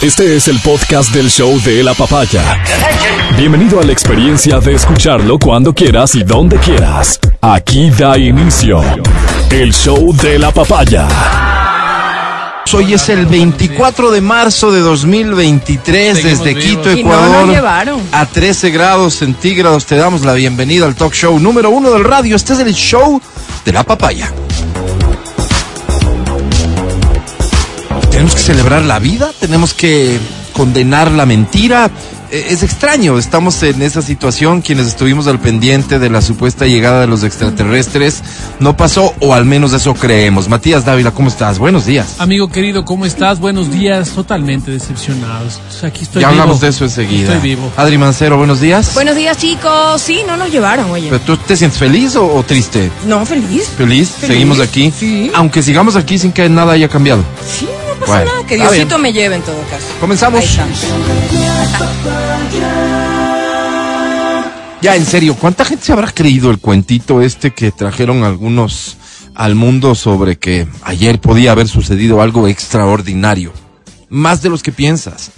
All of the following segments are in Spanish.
Este es el podcast del show de la papaya. Bienvenido a la experiencia de escucharlo cuando quieras y donde quieras. Aquí da inicio el show de la papaya. Hoy es el 24 de marzo de 2023 desde Quito, Y no Ecuador. nos llevaron. A 13 grados centígrados te damos la bienvenida al talk show número uno del radio. Este es el show de la papaya. Tenemos que celebrar la vida, tenemos que condenar la mentira. Eh, Es extraño, estamos en esa situación, quienes estuvimos al pendiente de la supuesta llegada de los extraterrestres, no pasó, o al menos eso creemos. Matías Dávila, ¿cómo estás? Buenos días. Amigo querido, ¿cómo estás? Buenos días. Totalmente decepcionados. O sea, aquí estoy ya vivo. hablamos de eso enseguida. Estoy vivo. Adri Mancero, buenos días. Buenos días, chicos. Sí, no nos llevaron, oye. ¿Pero tú te sientes feliz o, o triste? No, feliz. ¿Feliz? Feliz, Seguimos aquí. sí. Aunque sigamos aquí sin que nada haya cambiado. Sí, Bueno. Que Diosito me lleve en todo caso. Comenzamos. Ya, en serio, ¿cuánta gente se habrá creído el cuentito este que trajeron algunos al mundo sobre que ayer podía haber sucedido algo extraordinario? Más de los que piensas.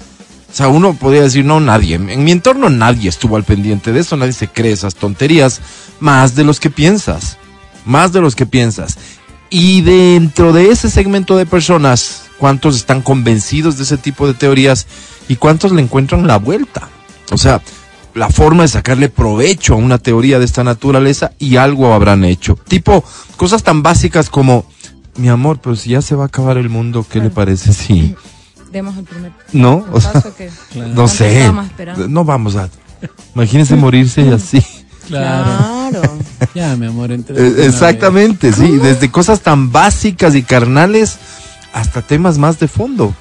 O sea, uno podría decir, no, nadie. En mi entorno nadie estuvo al pendiente de eso, nadie se cree esas tonterías. Más de los que piensas. Más de los que piensas. Y dentro de ese segmento de personas, ¿cuántos están convencidos de ese tipo de teorías y cuántos le encuentran la vuelta? O sea, la forma de sacarle provecho a una teoría de esta naturaleza y algo habrán hecho. Tipo, cosas tan básicas como, mi amor, pero si ya se va a acabar el mundo, ¿qué le parece si... Demos el primer No, o sea, que... no sé. No vamos a... Imagínense morirse y así. Claro. Claro. Ya, mi amor, entre. Eh, Exactamente, sí. Desde cosas tan básicas y carnales hasta temas más de fondo.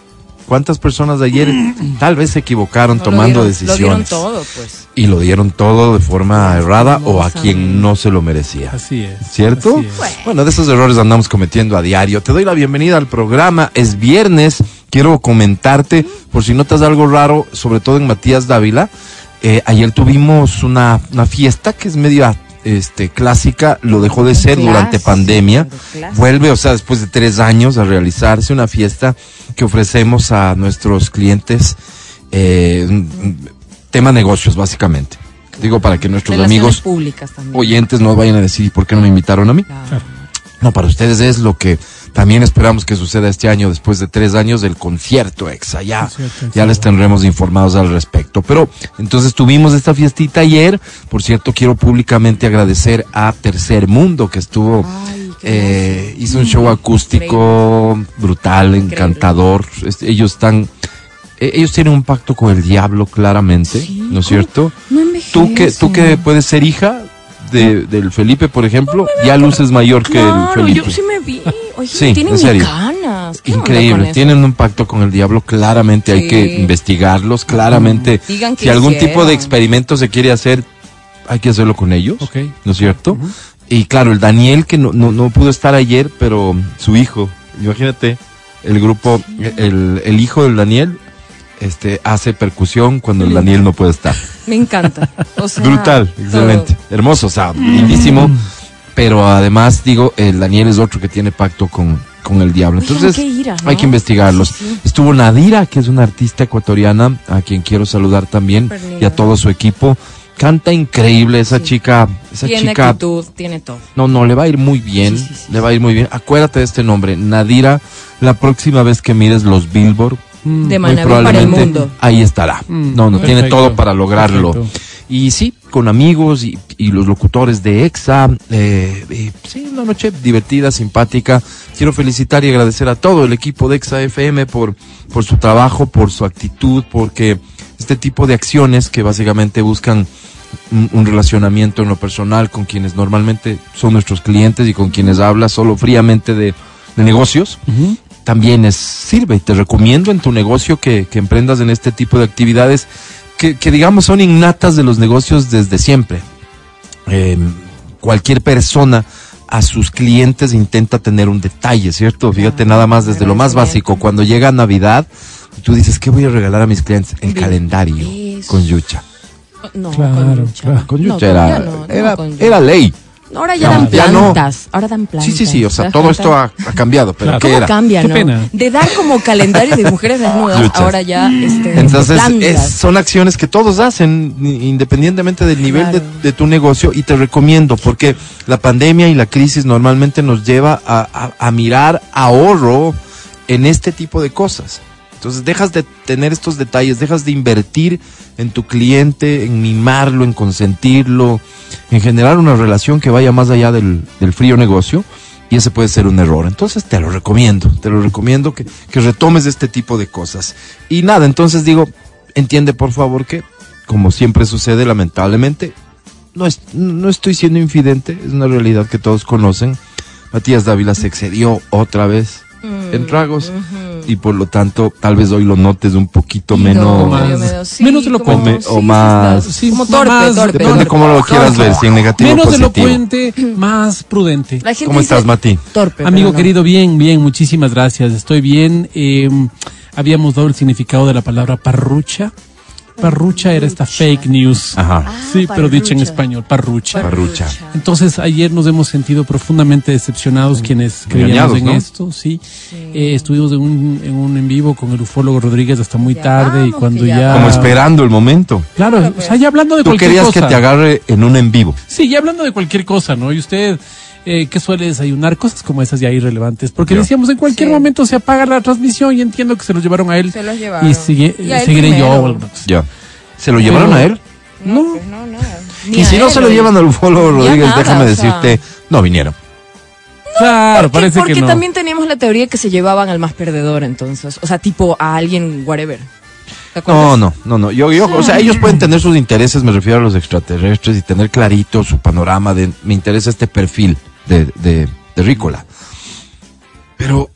¿Cuántas personas de ayer tal vez se equivocaron No, lo tomando dieron- decisiones? Lo dieron todo, pues. Y lo dieron todo de forma errada o a quien no se lo merecía. Así es. ¿Cierto? así es. Bueno, de esos errores andamos cometiendo a diario. Te doy la bienvenida al programa. Es viernes. Quiero comentarte, por si notas algo raro, sobre todo en Matías Dávila. eh, ayer tuvimos una, una fiesta que es media este, clásica, lo dejó de ser durante pandemia. Vuelve, o sea, después de tres años a realizarse una fiesta que ofrecemos a nuestros clientes. eh, tema negocios, básicamente. Digo, para que nuestros Relaciones amigos oyentes no vayan a decir por qué no me invitaron a mí. Claro. No, para ustedes es lo que también esperamos que suceda este año, después de tres años del concierto exa. Ya, Concierto ya les tendremos informados al respecto. Pero entonces tuvimos esta fiestita ayer. Por cierto, quiero públicamente agradecer a Tercer Mundo que estuvo, Ay, eh, hizo un show acústico brutal, encantador. Es- Ellos están, eh, ellos tienen un pacto con el diablo claramente, Sí, ¿no es cierto? No. Tú que, tú que puedes ser hija de, del Felipe, por ejemplo, ya luces mayor que el Felipe. yo sí me vi. Oye, Sí, tienen en serio. mis canas. ¿Qué onda con Increíble, tienen un pacto con el diablo, claramente hay que investigarlos, claramente. Digan que Si algún tipo de experimento se quiere hacer, hay que hacerlo con ellos, Ok. ¿no es cierto? Y claro, el Daniel que no, no, no pudo estar ayer, pero su hijo, imagínate, el grupo, el, el hijo del Daniel, este, hace percusión cuando el Daniel no puede estar. Me encanta. O sea, Brutal, todo. excelente, hermoso, o sea, lindísimo. Pero además, digo, el Daniel es otro que tiene pacto con, con el diablo. Entonces, qué ira, ¿no? hay que investigarlos. Sí, sí. Estuvo Nadira, que es una artista ecuatoriana, a quien quiero saludar también, y a todo su equipo. Canta increíble esa Sí. chica, esa Tiene chica. actitud, tiene todo. No, no, le va a ir muy bien, Sí, sí, sí, le va a ir muy bien. Acuérdate de este nombre, Nadira. La próxima vez que mires los Billboard, De muy Manaví para el probablemente mundo. ahí estará. Mm, no, no, tiene todo para lograrlo. perfecto. Y sí, con amigos y, y los locutores de EXA. eh, eh, sí, una noche divertida, simpática. Quiero felicitar y agradecer a todo el equipo de EXA FM por, por su trabajo, por su actitud, porque este tipo de acciones que básicamente buscan un, un relacionamiento en lo personal con quienes normalmente son nuestros clientes y con quienes hablas solo fríamente de, de negocios, también es, sirve. Y te recomiendo en tu negocio que, que emprendas en este tipo de actividades que, que, digamos son innatas de los negocios desde siempre. Eh, cualquier persona a sus clientes intenta tener un detalle, ¿cierto? Fíjate nada más desde lo más básico. Cuando llega Navidad, tú dices, ¿qué voy a regalar a mis clientes? El Bien. calendario Eso. con yucha. No, Claro, con Yucha. claro. Con No, yucha era, todavía no, no era, con Yucha. era ley. Ahora ya Ya, dan ya no. plantas. Ahora dan plantas. Sí, sí, sí, o ¿te sea, todo esto ha, ha cambiado, pero Claro. ¿qué ¿Cómo era? cambia, Qué no? pena. De dar como calendario de mujeres desnudas, Luchas. ahora ya este, Entonces, es- son acciones que todos hacen, i- independientemente del nivel de, tu negocio, y te recomiendo, porque la pandemia y la crisis normalmente nos lleva a, a- a mirar ahorro en este tipo de cosas. Entonces, dejas de tener estos detalles, dejas de invertir en tu cliente, en mimarlo, en consentirlo, en generar una relación que vaya más allá del, del frío negocio. Y ese puede ser un error. Entonces te lo recomiendo, te lo recomiendo que, que retomes este tipo de cosas. Y nada, entonces digo, entiende por favor que, como siempre sucede lamentablemente, no, es, no estoy siendo infidente, es una realidad que todos conocen. Matías Dávila se excedió otra vez Mm, en tragos. Y por lo tanto tal vez hoy lo notes un poquito Y menos... no, más- medio, medio, sí, menos elocuente. como- O sí, más- Sí, como torpe, más- torpe. Depende torpe. cómo lo quieras ver, si en negativo o Menos positivo. elocuente, más prudente. La gente ¿Cómo estás, Mati? Torpe. Amigo no. querido, bien, bien, muchísimas gracias. Estoy bien. Eh, habíamos dado el significado de la palabra parrucha. Parrucha era esta fake news. Ajá. Ah, sí, pero dicha en español, parrucha. Parrucha. Entonces ayer nos hemos sentido profundamente decepcionados quienes creíamos en ¿no? esto, sí. Eh, estuvimos en un, en un en vivo con el ufólogo Rodríguez hasta muy Ya tarde y cuando ya ya... Como esperando el momento. Claro, o sea, ya hablando de Tú cualquier querías cosa. que te agarre en un en vivo. Sí, ya hablando de cualquier cosa, ¿no? Y usted, eh, ¿qué suele desayunar? Cosas como esas ya irrelevantes. Porque decíamos, en cualquier Sí. momento se apaga la transmisión y entiendo que se los llevaron a él. Se los llevaron. Y sigue, Y a seguiré yo. primero. Ya. ¿Se lo llevaron a él? No, pues no, nada. Ni Y si no se lo llevan al ufólogo Rodríguez, nada, déjame sea. decirte, no vinieron. Claro, Porque- parece porque que no. también teníamos la teoría que se llevaban al más perdedor, entonces. O sea, tipo a alguien, whatever. No, no, no, no. Yo, yo, o sea, ellos pueden tener sus intereses, me refiero a los extraterrestres, y tener clarito su panorama de, me interesa este perfil de, de, de Rícola. Pero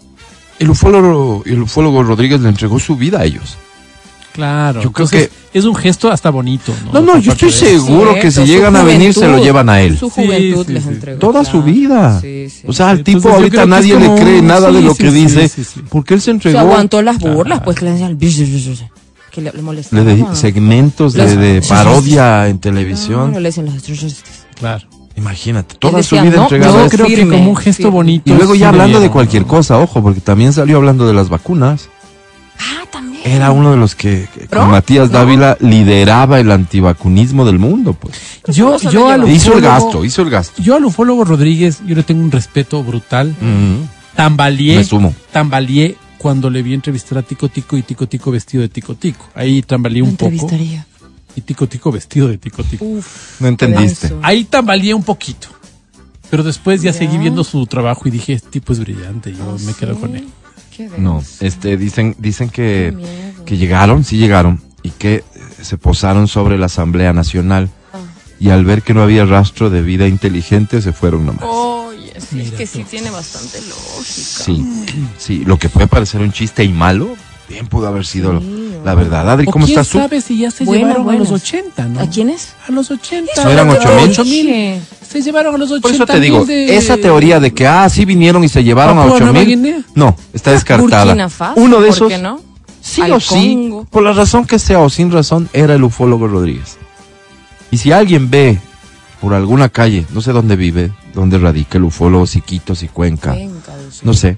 el ufólogo, el ufólogo Rodríguez le entregó su vida a ellos. Claro, Yo creo entonces, es un gesto hasta bonito. No, No, no, yo estoy seguro que si llegan a venir se lo llevan a él. Su juventud sí, les sí. entregó. Toda su vida. Sí, sí. O sea, al tipo ahorita que nadie le cree nada de lo sí, que sí, dice. sí, sí. Porque él se Se entregó. aguantó las burlas, pues que le decían. Que le, le Le molestaban. de segmentos de, parodia en No, televisión. le decían los extraterrestres. Claro. Imagínate, toda su vida no, entregada a Yo creo que como un gesto firme. bonito. Y luego ya hablando de cualquier cosa, ojo, porque también salió hablando de las vacunas. Ah, también. Era uno de los que, con Matías ¿No? Dávila lideraba el antivacunismo del mundo, pues. Yo, yo al lleva. Hizo el ufólogo- gasto, hizo el gasto. Yo al ufólogo Rodríguez, yo le tengo un respeto brutal. Ujú. Tambaleé. Me sumo. Tambaleé cuando le vi entrevistar a Tico Tico y Tico Tico vestido de Tico Tico. Ahí tambaleé un poco. Y Tico Tico vestido de Tico Tico. Uf. No entendiste. Ahí tambaleé un poquito. Pero después ya, Ya. seguí viendo su trabajo y dije, este tipo es brillante, yo me quedo con él. Qué. No, este, dicen, dicen que, que llegaron, sí llegaron, y que eh, se posaron sobre la Asamblea Nacional. Ah. Y al ver que no había rastro de vida inteligente, se fueron nomás. Oye, sí, es que tú. sí tiene bastante lógica. Sí, sí, lo que puede parecer un chiste y malo, bien pudo haber sido Sí, la verdad. Adri, ¿cómo estás tú? sabe si ya se Bueno, llevaron a los 80, ¿no? ¿A quiénes? A los 80. ¿No eran Eso ocho te mil? dije. Se llevaron a los 80 Por eso te digo, de- esa teoría de que, ah, sí vinieron y se llevaron a Papúa ocho Nueva mil, Guinea. no, está descartada. Burkina Faso, Uno de ¿por esos, qué no? sí Al o sí, Congo. por la razón que sea o sin razón, era el ufólogo Rodríguez. Y si alguien ve por alguna calle, no sé dónde vive, dónde radica el ufólogo, si Quito, si Cuenca, Venga, no sé.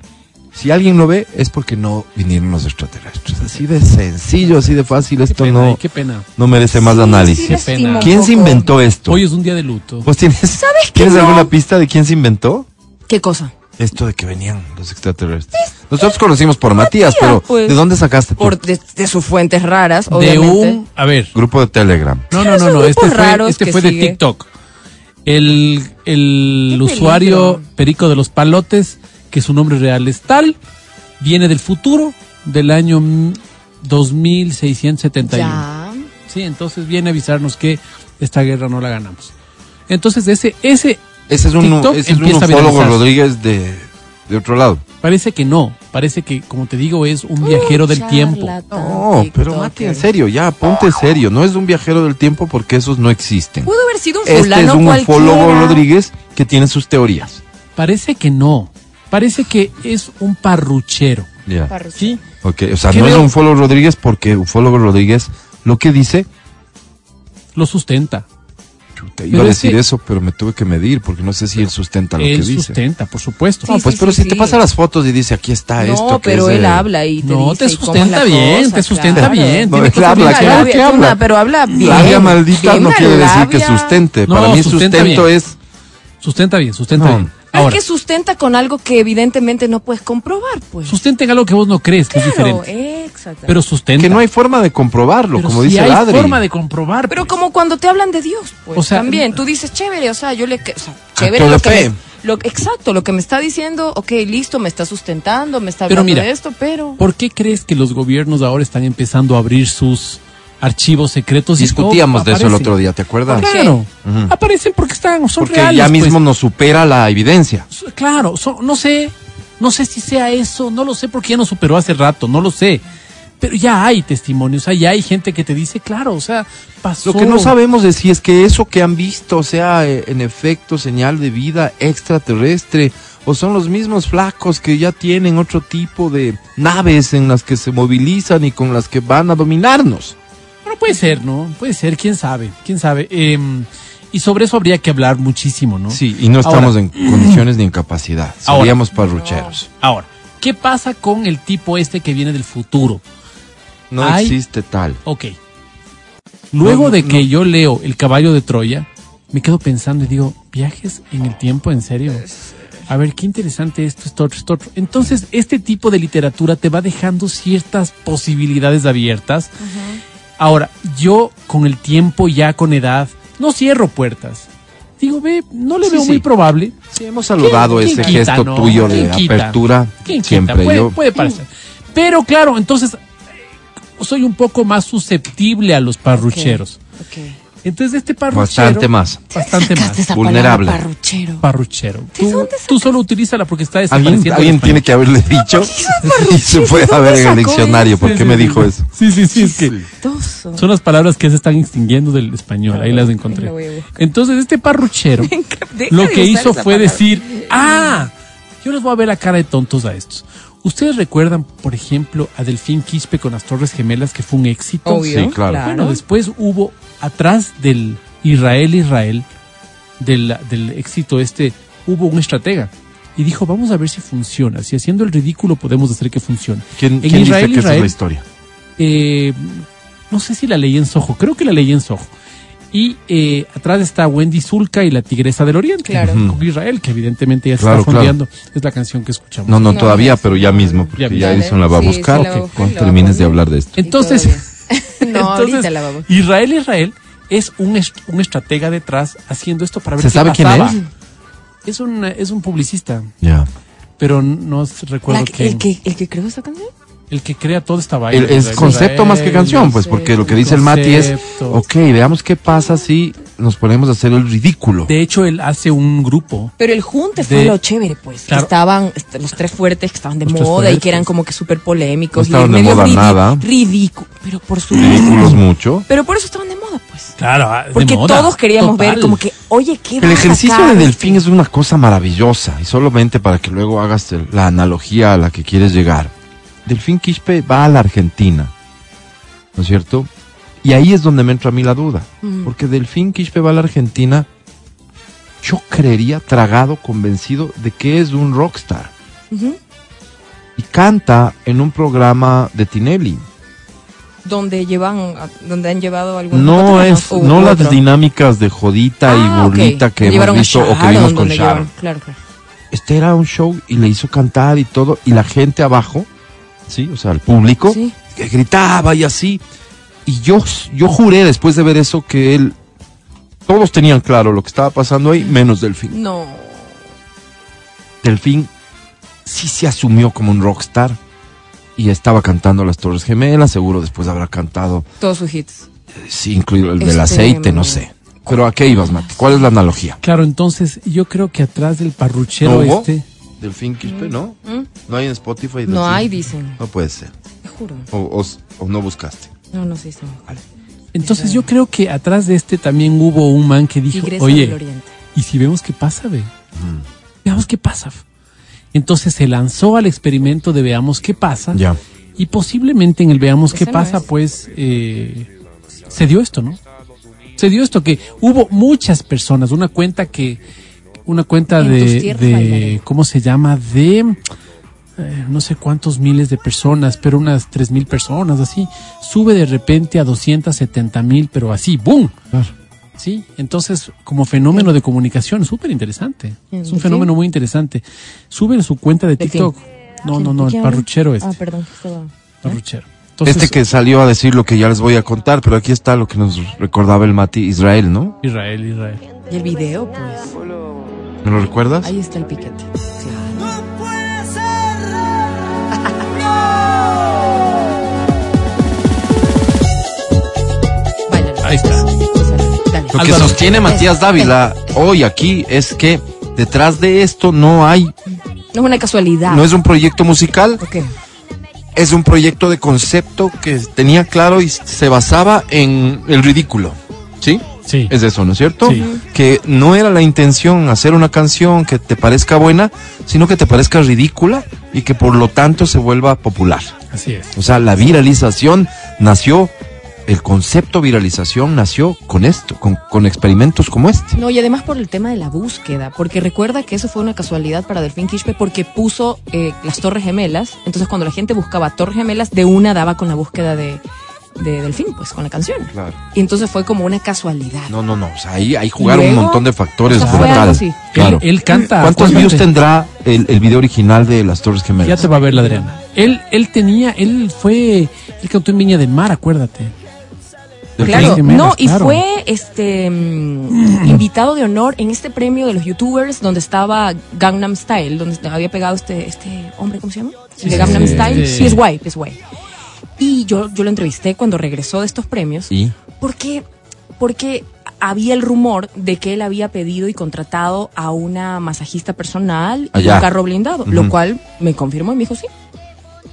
Si alguien lo ve, es porque no vinieron los extraterrestres. Así de sencillo, así de fácil, Qué esto pena, no, ay, qué pena. no merece más Sí, análisis. sí, pena. ¿Quién se inventó esto? Hoy es un día de luto. ¿Vos tienes, ¿Sabes que ¿tienes no? alguna pista de quién se inventó? ¿Qué cosa? Esto de que venían los extraterrestres. Nosotros conocimos por Matías, pero pues. ¿de dónde sacaste Por de, de sus fuentes raras, de un, a ver, grupo de Telegram? no, no, no, no, este fue, este fue de. TikTok. El, el usuario peligro. Perico de los Palotes, que su nombre real es tal, viene del futuro, del año mm, 2671. Ya. Sí, entonces viene a avisarnos que esta guerra no la ganamos. Entonces ese, ese Ese es un, TikTok ese es un ufólogo. Rodríguez de, de otro lado. parece que no, parece que, como te digo, es un viajero del tiempo. No, pero. Mati, en serio, ya, ponte serio. No es un viajero del tiempo porque esos no existen. Pudo haber sido un Este fulano es un cualquiera. ufólogo Rodríguez que tiene sus teorías. Parece que no, parece que es un parruchero. Ya. Parrucho. Sí, Ok, o sea, ¿Qué no es veo? un ufólogo Rodríguez porque ufólogo Rodríguez lo que dice, lo sustenta. Chuta, iba Pero a es decir que- eso, pero me tuve que medir porque no sé si él sustenta lo que Él dice. sustenta, por supuesto. No, Sí, pues sí, pero sí, si te pasa las fotos y dice aquí está no, esto. que pero es él de- habla y te No, dice te es sustenta bien, cosa, te sustenta claro. bien. No, él habla, claro que habla. una, pero habla bien. Labia maldita no quiere decir que sustente. No, Para mí sustenta sustento bien. es Sustenta bien, sustenta No. bien. Pero Ahora, es que sustenta con algo que evidentemente no puedes comprobar, pues. sustenta en algo que vos no crees que es diferente. exacto. Pero sustenta. que no hay forma de comprobarlo, Pero como sí dice hay Adri. forma de comprobar. Pero pues. como cuando te hablan de Dios, pues O sea, también tú dices chévere, o sea, yo le, o sea, chévere lo que fe. me- lo, exacto, lo que me está diciendo, ok, listo, me está sustentando, me está Pero hablando mira, de esto, pero ¿Por qué crees que los gobiernos ahora están empezando a abrir sus archivos secretos? y Discutíamos de eso el otro día, ¿te acuerdas? Claro, aparecen porque están, son Porque reales. ya pues. mismo nos supera la evidencia. Claro, son- no sé, no sé si sea eso, no lo sé porque ya nos superó hace rato, no lo sé. Pero ya hay testimonios, o sea, ya hay gente que te dice, claro, o sea, pasó. Lo que no sabemos es si es que eso que han visto sea eh, en efecto señal de vida extraterrestre o son los mismos flacos que ya tienen otro tipo de naves en las que se movilizan y con las que van a dominarnos. Bueno, puede ser, ¿no? Puede ser, quién sabe, quién sabe. Em, y sobre eso habría que hablar muchísimo, ¿no? Sí, y no Ahora- estamos en condiciones ni en capacidad. Ahora. Seríamos parrucheros. Ahora, ¿qué pasa con el tipo este que viene del futuro? No Hay- existe tal. Ok. Luego No, de no. que yo leo El caballo de Troya, me quedo pensando y digo, ¿viajes en el tiempo en serio? A ver, qué interesante esto, esto, otro, esto, otro. Entonces, este tipo de literatura te va dejando ciertas posibilidades abiertas. Ahora, yo con el tiempo, ya con edad, no cierro puertas. Digo, ve, no le Sí, veo sí. muy probable. Sí, hemos saludado ¿Quién- ese quita, gesto no? tuyo de apertura. ¿Quién? Siempre puede, yo. puede parecer. Pero claro, entonces soy un poco más susceptible a los parrucheros. Ok. Entonces este parruchero... Bastante más. Bastante más. esa Vulnerable. parruchero. Parruchero. ¿De Tú, dónde tú solo utilízala porque está Alguien, desapareciendo. alguien en tiene que haberle dicho y se puede ¿Dónde ver en el diccionario. ¿Por Sí, qué sí, me sí. dijo eso? Sí, sí, sí, es que son las palabras que se están extinguiendo del español. Ahí las encontré. a. Entonces este parruchero lo que hizo fue palabra. decir, ah, yo les voy a ver la cara de tontos a estos. ¿Ustedes recuerdan, por ejemplo, a Delfín Quispe con las Torres Gemelas, que fue un éxito? Obvio, Sí, claro. Bueno, después hubo, atrás del Israel Israel, del, del éxito este, hubo un estratega. Y dijo, vamos a ver si funciona. Si haciendo el ridículo podemos hacer que funcione. ¿Quién, En quién Israel, dice que esa es la historia? eh, no sé si la leí en Soho, creo que la leí en Soho. Y eh, atrás está Wendy Zulka y la Tigresa del Oriente, Claro. con Israel, que evidentemente ya se Claro, está fondeando. Es la canción que escuchamos. No, no, No, todavía, no, pero ya mismo, porque Ya ya, mismo. Edison la va a Sí, buscar. sí, la va a buscar y Cuando termines de hablar de esto. Entonces. No, entonces, la vamos. Israel Israel es un, est- un estratega detrás haciendo esto para ver ¿Se qué sabe quién pasaba. es? Es un, es un publicista, Ya. pero no recuerdo La- quién. el, que, el que creó esa canción. El que crea toda esta vaina. El- es concepto Israel, más que canción, pues, porque lo que dice el Mati es, ok, veamos qué pasa si nos ponemos a hacer el ridículo. De hecho, él hace un grupo. Pero el junte De- fue lo chévere, pues. Claro. estaban est- los tres fuertes que estaban de Los moda y que eran como que súper polémicos. No estaban y de medio moda ridi- nada. Ridículo. Pero por su Ridículos mucho. Pero por eso estaban de moda, pues. Claro, ah, de Porque moda, todos queríamos total. ver como que, oye, ¿qué El ejercicio sacar de este? delfín es una cosa maravillosa y solamente para que luego hagas la analogía a la que quieres llegar. Delfín Quispe va a la Argentina, ¿no es cierto? Y ahí es donde me entra a mí la duda, porque Delfín Quispe va a la Argentina, yo creería tragado, convencido de que es un rockstar y canta en un programa de Tinelli. Donde llevan, donde han llevado algunos No es, no las otro. dinámicas de jodita Ah, y ok. burlita que hemos visto o que vimos con donde Sharon. llevan- Claro, claro. este era un show y le hizo cantar y todo, y la gente abajo, sí, o sea, el público, Sí. que gritaba y así. Y yo, yo juré después de ver eso que él, todos tenían claro lo que estaba pasando ahí, menos Delfín. No. Delfín sí se asumió como un rockstar y estaba cantando las Torres Gemelas, seguro después habrá cantado, Todos sus hits. sí, incluido el del Este, aceite, no sé. Pero ¿a qué ibas, Mati? ¿Cuál es la analogía? Claro, entonces yo creo que atrás del parruchero ¿No hubo? este. Delfín Quispe, ¿no? ¿Mm? No hay en Spotify. No hay, dicen. No puede ser. Te juro. O, o- o no buscaste. No, no sé si Entonces yo creo que atrás de este también hubo un man que dijo, oye, Oriente. ¿y si vemos qué pasa, ve? Veamos qué pasa. Entonces se lanzó al experimento de veamos qué pasa. Ya. Y posiblemente en el veamos Ese qué no pasa, es. pues eh, se dio esto, ¿no? Se dio esto que hubo muchas personas, una cuenta que, una cuenta de, de. ¿cómo se llama? De eh, no sé cuántos miles de personas, pero unas tres mil personas, así, sube de repente a 270 mil, pero así, ¡boom! Sí, entonces como fenómeno de comunicación, súper interesante. ¿En Es un fenómeno muy interesante. Sube en su cuenta de ¿De TikTok. No, no, no, el parruchero este. Ah, perdón. Parruchero. Entonces, este que salió a decir lo que ya les voy a contar, pero aquí está lo que nos recordaba el Mati Israel, ¿no? Israel, Israel. Y el video, pues. ¿Me lo recuerdas? Ahí está el piquete. Sí. Báilalo. Ahí está. Lo que sostiene Matías Dávila hoy aquí es que detrás de esto no hay, No es una casualidad. no es un proyecto musical, Ok. es un proyecto de concepto que tenía claro y se basaba en el ridículo. ¿Sí? Sí. Es eso, ¿no es cierto? Sí. Que no era la intención hacer una canción que te parezca buena, sino que te parezca ridícula y que por lo tanto se vuelva popular. Así es. O sea, la viralización nació, el concepto viralización nació con esto, con, con experimentos como este. No, y además por el tema de la búsqueda, porque recuerda que eso fue una casualidad para Delfín Quispe porque puso eh, las Torres Gemelas, entonces cuando la gente buscaba Torres Gemelas, de una daba con la búsqueda de, de Delfín, pues con la canción. Claro. Y entonces fue como una casualidad. No, no, no. O sea, ahí, ahí jugaron luego, un montón de factores brutales. así. Claro. Él, él canta. ¿Cuántos views tendrá el, el video original de Las Torres Gemelas? Ya te va a ver la Adriana. Él, él tenía, él fue, él cantó en Viña del Mar, acuérdate. Claro, Gemelas, no, y claro. fue este mm, invitado de honor en este premio de los youtubers donde estaba Gangnam Style, donde había pegado este, este hombre, ¿cómo se llama? El de Gangnam sí. Style. Sí. Sí, es guay, es guay. Y yo, yo lo entrevisté cuando regresó de estos premios. ¿Y? Porque, porque había el rumor de que él había pedido y contratado a una masajista personal y un carro blindado, lo cual me confirmó y me dijo sí.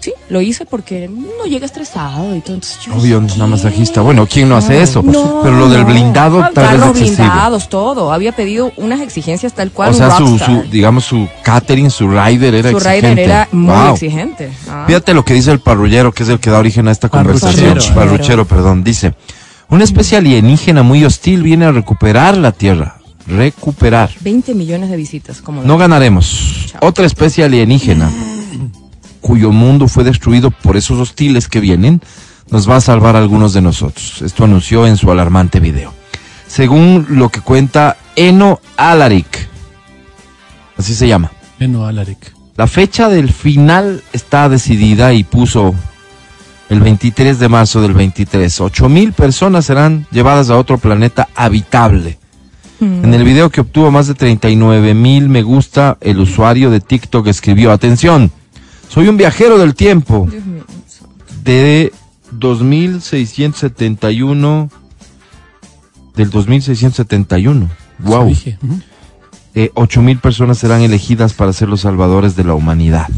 Sí, lo hice porque no llega estresado y todo. Entonces yo Obvio, una masajista. Bueno, ¿quién no hace eso? No, Pero lo del no. blindado Ah, tal vez Carros excesivo. blindados, todo. Había pedido unas exigencias tal cual O sea, un su, su, digamos, su catering, su rider era Su exigente. rider era muy Wow. exigente. Ah. Fíjate lo que dice el parrullero, que es el que da origen a esta conversación. Parruchero. Parruchero, perdón. Dice, una especie alienígena muy hostil viene a recuperar la Tierra. Recuperar. 20 millones de visitas. Como No ganaremos. Chao. Otra especie alienígena, cuyo mundo fue destruido por esos hostiles que vienen, nos va a salvar a algunos de nosotros. Esto anunció en su alarmante video. Según lo que cuenta Eno Alaric, así se llama. Beno Alaric. La fecha del final está decidida y puso el 23 de marzo del 23. Ocho mil personas serán llevadas a otro planeta habitable. Mm. En el video que obtuvo más de 39 mil me gusta, el usuario de TikTok escribió, atención, soy un viajero del tiempo Dios mío. de 2671 del 2671. Wow. Eh, ocho mil personas serán elegidas para ser los salvadores de la humanidad.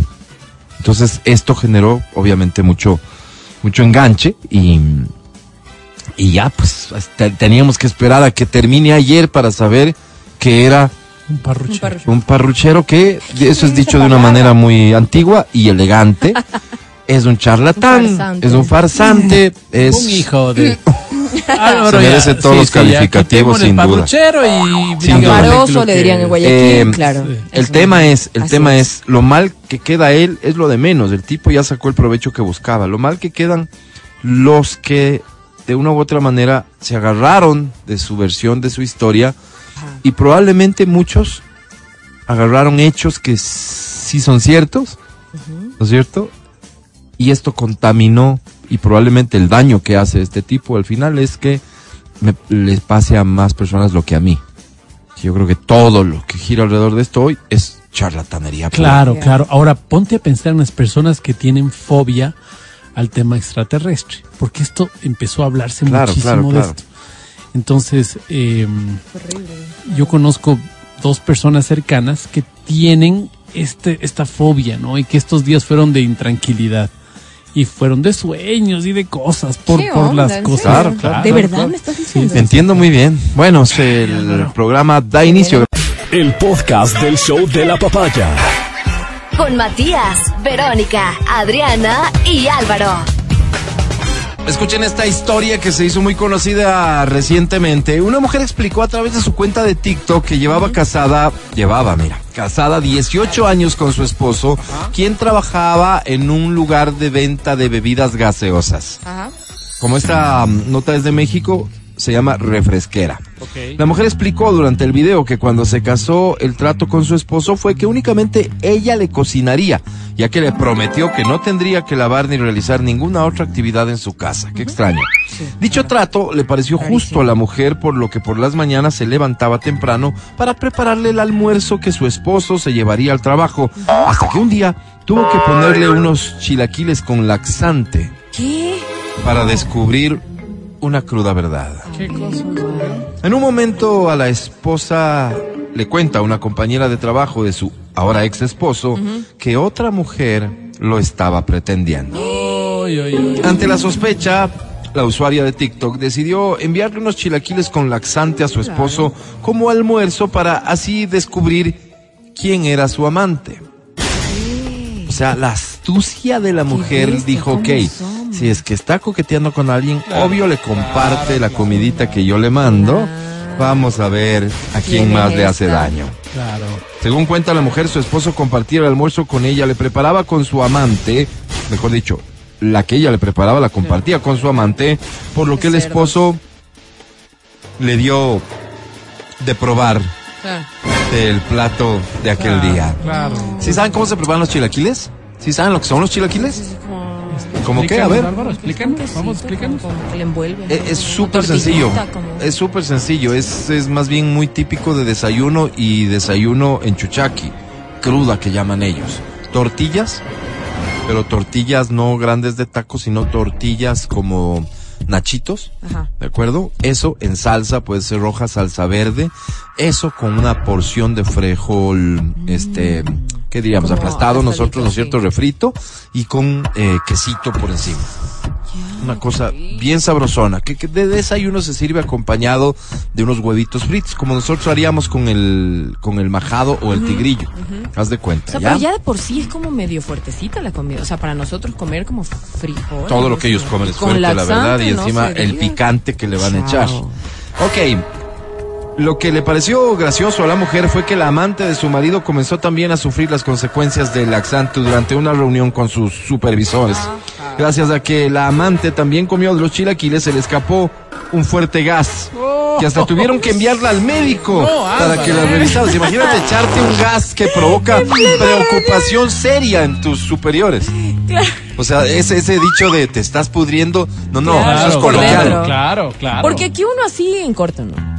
Entonces esto generó obviamente mucho mucho enganche y y ya pues teníamos que esperar a que termine ayer para saber que era Un parruchero. Un parruchero. un parruchero que eso es dicho de una manera muy antigua y elegante. Es un charlatán, Un es un farsante, es Un hijo de. Se merece todos los calificativos, sin duda. Parruchero y. Sin duda. Amaroso le dirían en Guayaquil, Eh, claro. sí. El tema es, el Así tema es. lo mal que queda él es lo de menos. El tipo ya sacó el provecho que buscaba. Lo mal que quedan los que de una u otra manera se agarraron de su versión de su historia Ajá. y probablemente muchos agarraron hechos que sí son ciertos, ¿no es cierto? Y esto contaminó y probablemente el daño que hace este tipo al final es que me, les pase a más personas lo que a mí. Yo creo que todo lo que gira alrededor de esto hoy es charlatanería. Claro, claro. Ahora ponte a pensar en las personas que tienen fobia al tema extraterrestre, porque esto empezó a hablarse Claro, muchísimo claro, de claro. esto. Entonces, eh, yo conozco dos personas cercanas que tienen este, esta fobia, ¿no? Y que estos días fueron de intranquilidad. Y fueron de sueños y de cosas por, ¿Qué por onda? las ¿En cosas. serio? Claro, claro. ¿De verdad claro. me estás diciendo? Entiendo muy bien. Bueno, el programa da inicio. El podcast del show de la papaya. Con Matías, Verónica, Adriana y Álvaro. Escuchen esta historia que se hizo muy conocida recientemente. Una mujer explicó a través de su cuenta de TikTok que llevaba casada, llevaba, mira, casada 18 años con su esposo, quien trabajaba en un lugar de venta de bebidas gaseosas. Como esta mm, nota es de México, se llama refresquera. La mujer explicó durante el video que cuando se casó el trato con su esposo fue que únicamente ella le cocinaría, ya que le prometió que no tendría que lavar ni realizar ninguna otra actividad en su casa. Qué extraño. Dicho trato le pareció justo a la mujer por lo que por las mañanas se levantaba temprano para prepararle el almuerzo que su esposo se llevaría al trabajo, hasta que un día tuvo que ponerle unos chilaquiles con laxante ¿Qué? para descubrir una cruda verdad. ¿Qué cosa? En un momento a la esposa le cuenta a una compañera de trabajo de su ahora ex esposo que otra mujer lo estaba pretendiendo. Ante la sospecha, la usuaria de TikTok decidió enviarle unos chilaquiles con laxante a su esposo como almuerzo para así descubrir quién era su amante. O sea, la astucia de la mujer dijo, ¿cómo ok, son? si es que está coqueteando con alguien, obvio le comparte la comidita que yo le mando. Vamos a ver a quién ¿Quién más es le hace esta? daño. Claro. Según cuenta la mujer, su esposo compartía el almuerzo con ella, le preparaba con su amante, mejor dicho, la que ella le preparaba la compartía con su amante, por lo que el esposo le dio de probar Claro. del plato de aquel día. Claro. ¿Sí saben cómo se preparan los chilaquiles? ¿Sí saben lo que son los chilaquiles? ¿Cómo qué? A ver. Álvaro, explícanos. quesito, Vamos, explícanos. que le envuelve. Es ¿no? es Como súper sencillo. como- Es súper sencillo. Es, es más bien muy típico de desayuno y desayuno en chuchaqui. Cruda que llaman ellos. Tortillas, pero tortillas no grandes de tacos, sino tortillas como nachitos. Ajá. ¿De acuerdo? Eso en salsa, puede ser roja, salsa verde. Eso con una porción de frejol, este, ¿qué diríamos? Aplastado nosotros, ¿no es cierto? Refrito y con eh, quesito por encima. Una cosa bien sabrosona, que, que de desayuno se sirve acompañado de unos huevitos fritos, como nosotros haríamos con el, con el majado o el tigrillo. Haz de O cuenta, sea, ¿ya? pero ya de por sí es como medio fuertecita la comida. O sea, para nosotros comer como frijol. Todo lo que ellos comen es fuerte, la verdad, y no encima sería. el picante que le van a echar. Ok. Lo que le pareció gracioso a la mujer fue que la amante de su marido comenzó también a sufrir las consecuencias del laxante durante una reunión con sus supervisores. Gracias a que la amante también comió de los chilaquiles, se le escapó un fuerte gas. Que hasta tuvieron que enviarla al médico No, para que la revisaran. Imagínate echarte un gas que provoca preocupación seria en tus superiores. O sea, ese, ese dicho de te estás pudriendo, no, no, Claro, eso es coloquial. dentro. Claro, claro. Porque aquí uno así en corto, ¿no?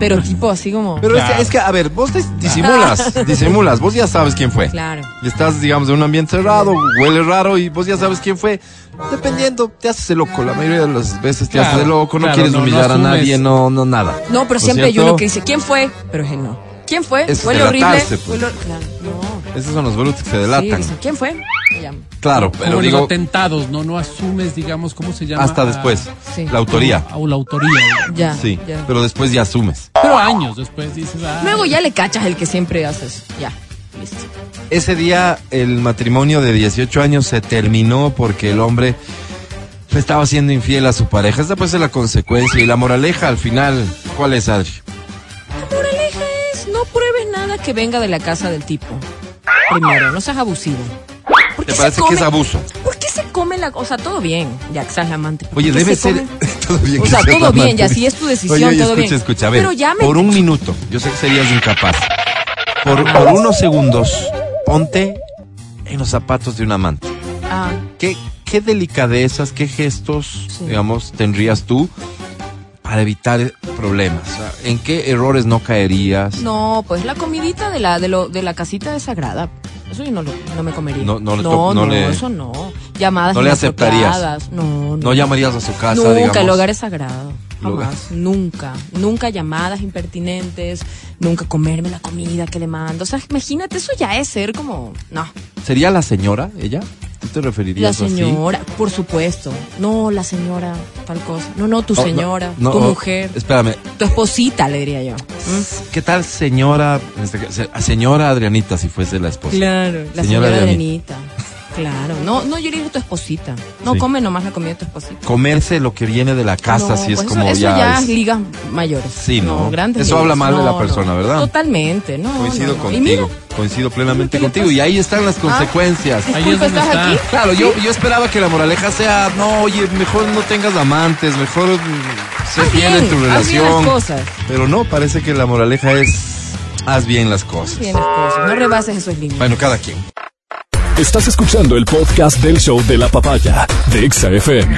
Pero tipo así como. Pero es, que, es que, a ver, vos dis- disimulas, disimulas, vos ya sabes quién fue. Claro. Y estás, digamos, en un ambiente cerrado, huele raro y vos ya sabes quién fue. Dependiendo, te haces el loco. La mayoría de las veces te Claro, haces el loco, no claro, quieres no, no humillar a nadie, no, no, nada. No, pero ¿No siempre hay uno que dice, ¿quién fue? Pero es él no. ¿Quién fue? Es Huele horrible. pues. Huele. Esos son los brutos que se Sí, delatan. dicen, ¿Quién fue? Claro, Como pero los digo, atentados, ¿no? No asumes, digamos, ¿cómo se llama? hasta Ah, después. Sí. La autoría. O la autoría. Ya. Sí, ya. pero después ya asumes. Pero años después dices, ah, Luego ya le cachas el que siempre haces. Ya. Listo. Ese día el matrimonio de 18 años se terminó porque el hombre estaba siendo infiel a su pareja. Esa puede ser la consecuencia. Y la moraleja al final, ¿cuál es, Adri? La moraleja es, no pruebes nada que venga de la casa del tipo. Primero, no seas abusivo. ¿Por ¿Te qué parece que es abuso? ¿Por qué se come la cosa? Todo bien, ya que seas la amante. ¿Por Oye, debe se ser. todo bien O sea, todo bien, ya si es tu decisión, oye, todo escucha, bien. escucha, a ver, Pero ya me- por un minuto, yo sé que serías incapaz. Por, por unos segundos, ponte en los zapatos de un amante. Ah, ¿Qué, qué delicadezas, qué gestos, Sí. digamos, tendrías tú para evitar problemas? ¿En qué errores no caerías? no, pues la comidita de la, de lo, de la casita es sagrada. Eso yo no, lo, no me comería. No- no no, to- no le- eso no. Llamadas no le aceptarías. No, no. ¿No llamarías a su casa, Nunca, digamos? el hogar es sagrado. Jamás, nunca. Nunca llamadas impertinentes, nunca comerme la comida que le mando. O sea, imagínate, eso ya es ser como. No. ¿Sería la señora, ella? ¿Tú te La referirías así? señora, por supuesto. No, la señora, tal cosa. No, no, tu Oh, señora, no, tu oh, mujer, Espérame, tu esposita, le diría yo. ¿Mm? ¿qué tal señora, este señora Adrianita si fuese la esposa? Claro, la Señora señora, de de Ani- Anita. Claro, no, no, yo le a tu esposita. No Sí. come nomás la comida de tu esposita. Comerse lo que viene de la casa, No, si es pues como eso, eso ya. ya es- ligas mayores. Sí, ¿no? grandes Eso habla mal de la No, persona, no. ¿verdad? Totalmente, no. Coincido no, no. Contigo, coincido plenamente ¿qué le contigo. Y ahí están las Ah. consecuencias. Ahí es ¿estás está. aquí? Claro, yo, yo esperaba que la moraleja sea, no, oye, mejor no tengas amantes, mejor mm, sé Haz fiel bien, en tu haz bien las relación. cosas. Pero no, parece que la moraleja es, haz bien las cosas. Bien las cosas. No rebases esos límites. Bueno, cada quien. Estás escuchando el podcast del show de la papaya de Exa FM.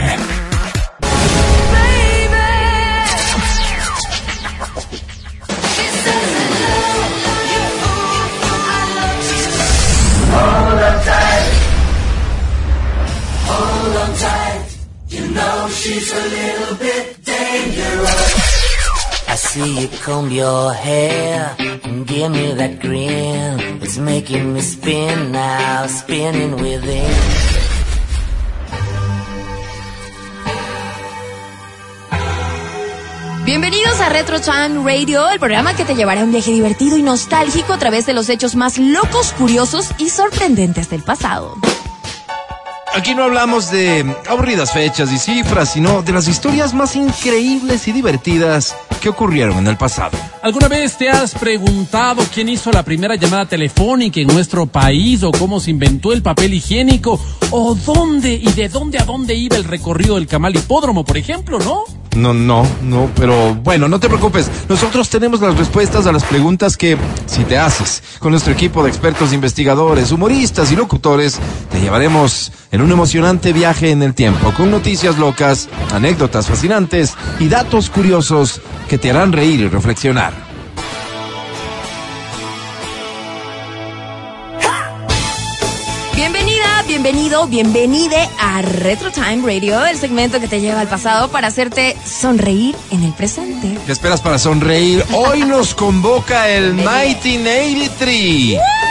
I see you comb your hair and give me that grin. It's making me spin now, spinning within. Bienvenidos a Retro Time Radio, el programa que te llevará a un viaje divertido y nostálgico a través de los hechos más locos, curiosos y sorprendentes del pasado. Aquí no hablamos de aburridas fechas y cifras, sino de las historias más increíbles y divertidas que ocurrieron en el pasado. ¿Alguna vez te has preguntado quién hizo la primera llamada telefónica en nuestro país o cómo se inventó el papel higiénico o dónde y de dónde a dónde iba el recorrido del Camal Hipódromo, por ejemplo, no? No, no, no, pero bueno, no te preocupes. Nosotros tenemos las respuestas a las preguntas que, si te haces, con nuestro equipo de expertos investigadores, humoristas y locutores, te llevaremos en un emocionante viaje en el tiempo, con noticias locas, anécdotas fascinantes y datos curiosos que te harán reír y reflexionar. Bienvenida, bienvenido, bienvenide a Retro Time Radio, el segmento que te lleva al pasado para hacerte sonreír en el presente. ¿Qué esperas para sonreír? Hoy nos convoca el 1983. O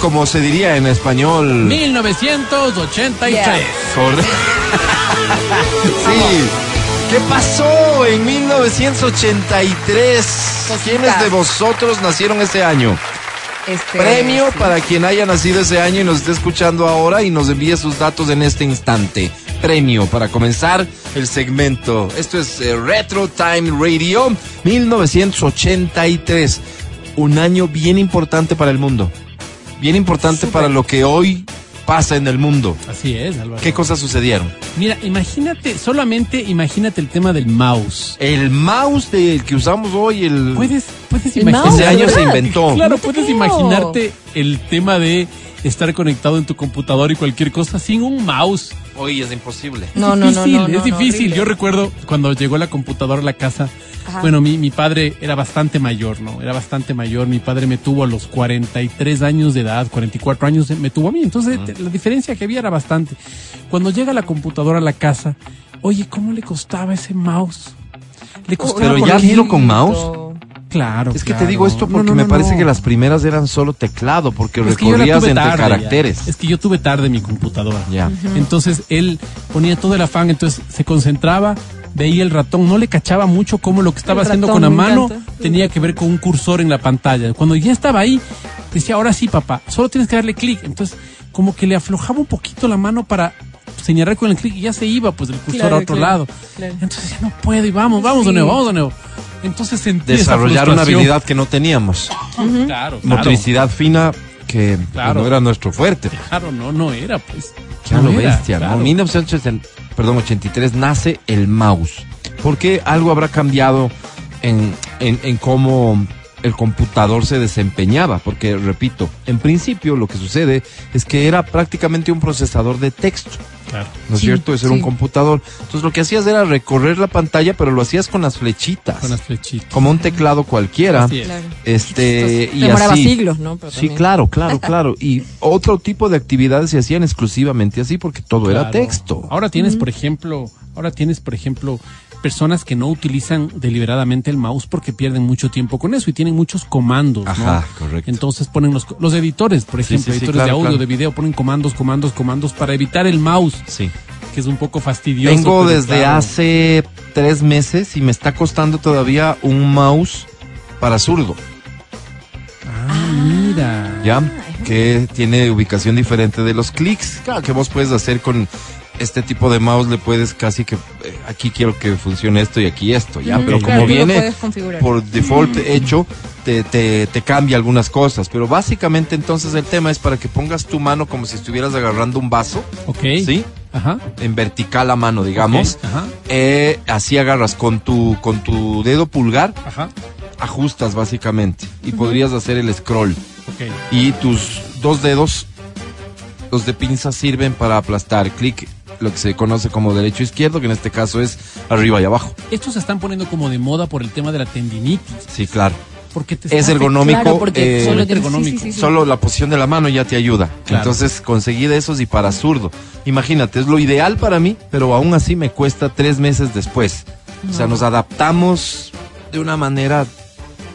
como se diría en español. 1983. Yeah. Corre- sí. ¿Qué pasó en 1983? ¿Quiénes de vosotros nacieron ese año? Este, Premio sí. para quien haya nacido ese año y nos esté escuchando ahora y nos envíe sus datos en este instante. Premio para comenzar el segmento. Esto es eh, Retro Time Radio 1983. Un año bien importante para el mundo. Bien importante para lo que hoy pasa en el mundo. Así es, Álvaro. ¿Qué cosas sucedieron? Mira, imagínate, solamente imagínate el tema del mouse. El mouse del que usamos hoy, el... Puedes, puedes El imaginar. mouse, ese año se inventó. Claro, No puedes creo. imaginarte el tema de estar conectado en tu computador y cualquier cosa sin un mouse. Hoy es imposible. No, no, no, difícil, no, no, es no, difícil. Yo recuerdo cuando llegó la computadora a la casa. Ajá. Bueno, mi, mi padre era bastante mayor, ¿no? Era bastante mayor. Mi padre me tuvo a los 43 años de edad, 44 años me tuvo a mí. Entonces, la diferencia que había era bastante. Cuando llega la computadora a la casa, oye, ¿cómo le costaba ese mouse? Le costaba Pero ya vino con mouse. Claro. Es que te digo esto No, porque no, me no, parece no. que las primeras eran solo teclado, porque Es recorrías entre tarde ya. caracteres. Es que yo tuve tarde mi computadora. Ya. Entonces él ponía todo el afán, entonces se concentraba, veía el ratón, no le cachaba mucho cómo lo que estaba El haciendo ratón, con la mano encanta. tenía que ver con un cursor en la pantalla. Cuando ya estaba ahí, decía, ahora sí, papá, solo tienes que darle clic. Entonces, como que le aflojaba un poquito la mano para señalar con el clic y ya se iba pues el cursor Claro, a otro claro, lado. claro. Entonces ya no puedo y vamos, vamos de Sí. nuevo, vamos de nuevo. Entonces sentí esa Desarrollar una habilidad que no teníamos. Claro, claro. Motricidad fina que pues, Claro. no era nuestro fuerte. Claro, no, no era, pues. No era, bestia, claro. ¿no? 1980, perdón, 83 nace el mouse. ¿Por qué algo habrá cambiado en, en, en cómo el computador se desempeñaba? Porque, repito, en principio lo que sucede es que era prácticamente un procesador de texto. Claro. ¿No es Sí, cierto? Eso era un sí. computador. Entonces lo que hacías era recorrer la pantalla, pero lo hacías con las flechitas. Con las flechitas. Como un teclado cualquiera. Así es. Claro. Este, y Demoraba así. siglos, ¿no? Pero Sí, también. claro, claro, claro. Y otro tipo de actividades se hacían exclusivamente así porque todo era texto. Ahora tienes, por ejemplo, ahora tienes, por ejemplo, personas que no utilizan deliberadamente el mouse porque pierden mucho tiempo con eso y tienen muchos comandos, ¿no? Ajá, correcto. Entonces ponen los, los editores, por ejemplo, sí, sí, editores claro, de audio, claro. de video, ponen comandos, comandos, comandos para evitar el mouse, Sí. que es un poco fastidioso. Vengo pero desde claro. hace tres meses y me está costando todavía un mouse para zurdo. Ah, mira. ¿Ya? Que tiene ubicación diferente de los clics. Claro que vos puedes hacer con este tipo de mouse, le puedes casi que eh, aquí quiero que funcione esto y aquí esto, ya. Pero claro, como viene por default hecho, te, te, te cambia algunas cosas. Pero básicamente entonces el tema es para que pongas tu mano como si estuvieras agarrando un vaso, Ok. ¿sí? Ajá. En vertical a mano, digamos. Ajá. Eh, así agarras con tu, con tu dedo pulgar, Ajá. ajustas básicamente y podrías hacer el scroll. Ok. Y tus dos dedos, los de pinza, sirven para aplastar clic, lo que se conoce como derecho izquierdo, que en este caso es arriba y abajo. Estos se están poniendo como de moda por el tema de la tendinitis. Sí, claro. Porque te Es está ergonómico. Claro, porque eh, solo solamente tienes- ergonómico. sí, sí, sí, sí. Solo la posición de la mano ya te ayuda. Claro. Entonces conseguí de esos y para zurdo. Imagínate, es lo ideal para mí, pero aún así me cuesta tres meses después. O sea, nos adaptamos de una manera,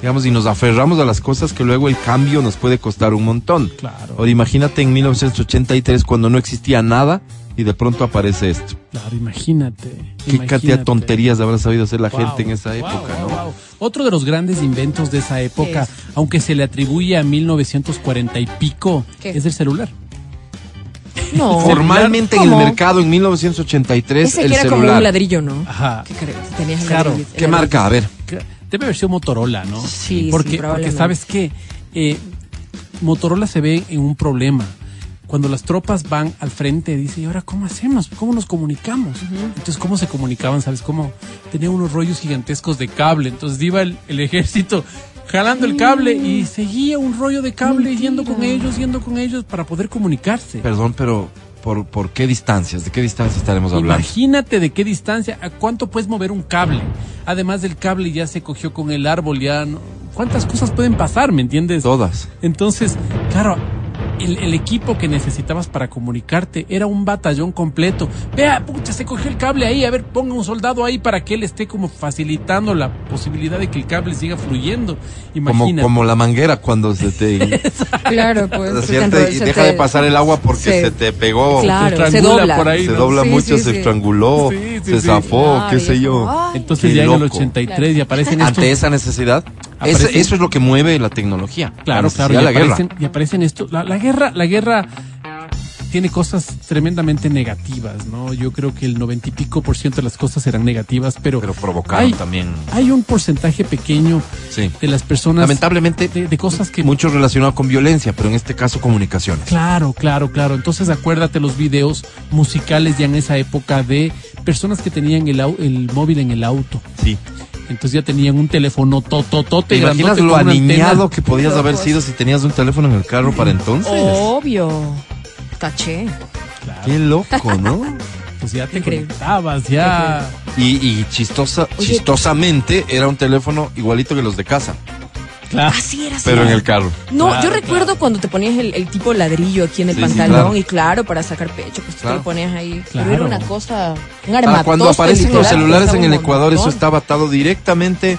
digamos, y nos aferramos a las cosas que luego el cambio nos puede costar un montón. Claro. O imagínate en 1983 cuando no existía nada y de pronto aparece esto. Claro, imagínate. Qué cantidad de imagínate. tonterías habrá sabido hacer la Wow, gente en esa época, wow, ¿no? wow. Otro de los grandes inventos de esa época, es? aunque se le atribuye a 1940 y pico, ¿Qué? es el celular. No. Formalmente en el mercado en 1983 Ese el que era como celular. un ladrillo, ¿no? Ajá. ¿Qué crees? Tenías el Claro. ladrillo- ¿Qué ladrillo. marca? A ver. Debe haber sido Motorola, ¿no? Sí, sí, porque, porque probablemente. sabes qué, Eh, Motorola se ve en un problema. Cuando las tropas van al frente, dice, ¿y ahora cómo hacemos? ¿Cómo nos comunicamos? Entonces, ¿cómo se comunicaban? ¿Sabes cómo? Tenían unos rollos gigantescos de cable. Entonces iba el, el ejército jalando el cable y seguía un rollo de cable yendo con ellos, yendo con ellos para poder comunicarse. Perdón, pero ¿por, por qué distancias? ¿De qué distancia estaremos hablando? Imagínate de qué distancia, a cuánto puedes mover un cable. Además del cable ya se cogió con el árbol, ya no- cuántas cosas pueden pasar, ¿me entiendes? Todas. Entonces, claro, el, el equipo que necesitabas para comunicarte era un batallón completo. Vea, pucha, se cogió el cable ahí, a ver, ponga un soldado ahí para que él esté como facilitando la posibilidad de que el cable siga fluyendo. Como, Imagínate. como la manguera cuando se te... Claro, pues. y se deja te- de pasar el agua porque se- se, te pegó. Claro, Se dobla. por ahí, Se ¿no? dobla Sí, mucho, sí, se sí. estranguló, Sí, sí, se sí. zafó, Claro, qué sé yo. Entonces ya en el loco. 83 y aparecen Ante estos... esa necesidad, Eso es lo que mueve la tecnología. Claro, la claro, y guerra. aparecen, y aparecen esto. La, la guerra, la guerra tiene cosas tremendamente negativas, ¿no? Yo creo que el noventa y pico por ciento de las cosas eran negativas, pero, Pero provocaron hay, también. hay un porcentaje pequeño Sí. de las personas Lamentablemente, de, de cosas que mucho relacionado con violencia, pero en este caso comunicaciones. Claro, claro, claro. Entonces acuérdate los videos musicales ya en esa época de personas que tenían el, el móvil en el auto. Sí. Entonces ya tenían un teléfono tototote ¿Te imaginas lo aniñado que podías haber sido si tenías un teléfono en el carro para entonces? Obvio. Caché. Claro, Qué loco, ¿no? pues ya te Increíble. conectabas, ya. Y, y chistosa, Oye. chistosamente era un teléfono igualito que los de casa, Claro. Así era. así pero en el carro. No, Claro, yo recuerdo claro. cuando te ponías el, el tipo ladrillo aquí en el Sí, sí, pantalón claro. y claro, para sacar pecho, pues tú te lo ponías ahí. Claro. Pero era una cosa, un Ah, cuando aparecen los celulares en el Ecuador, eso estaba atado directamente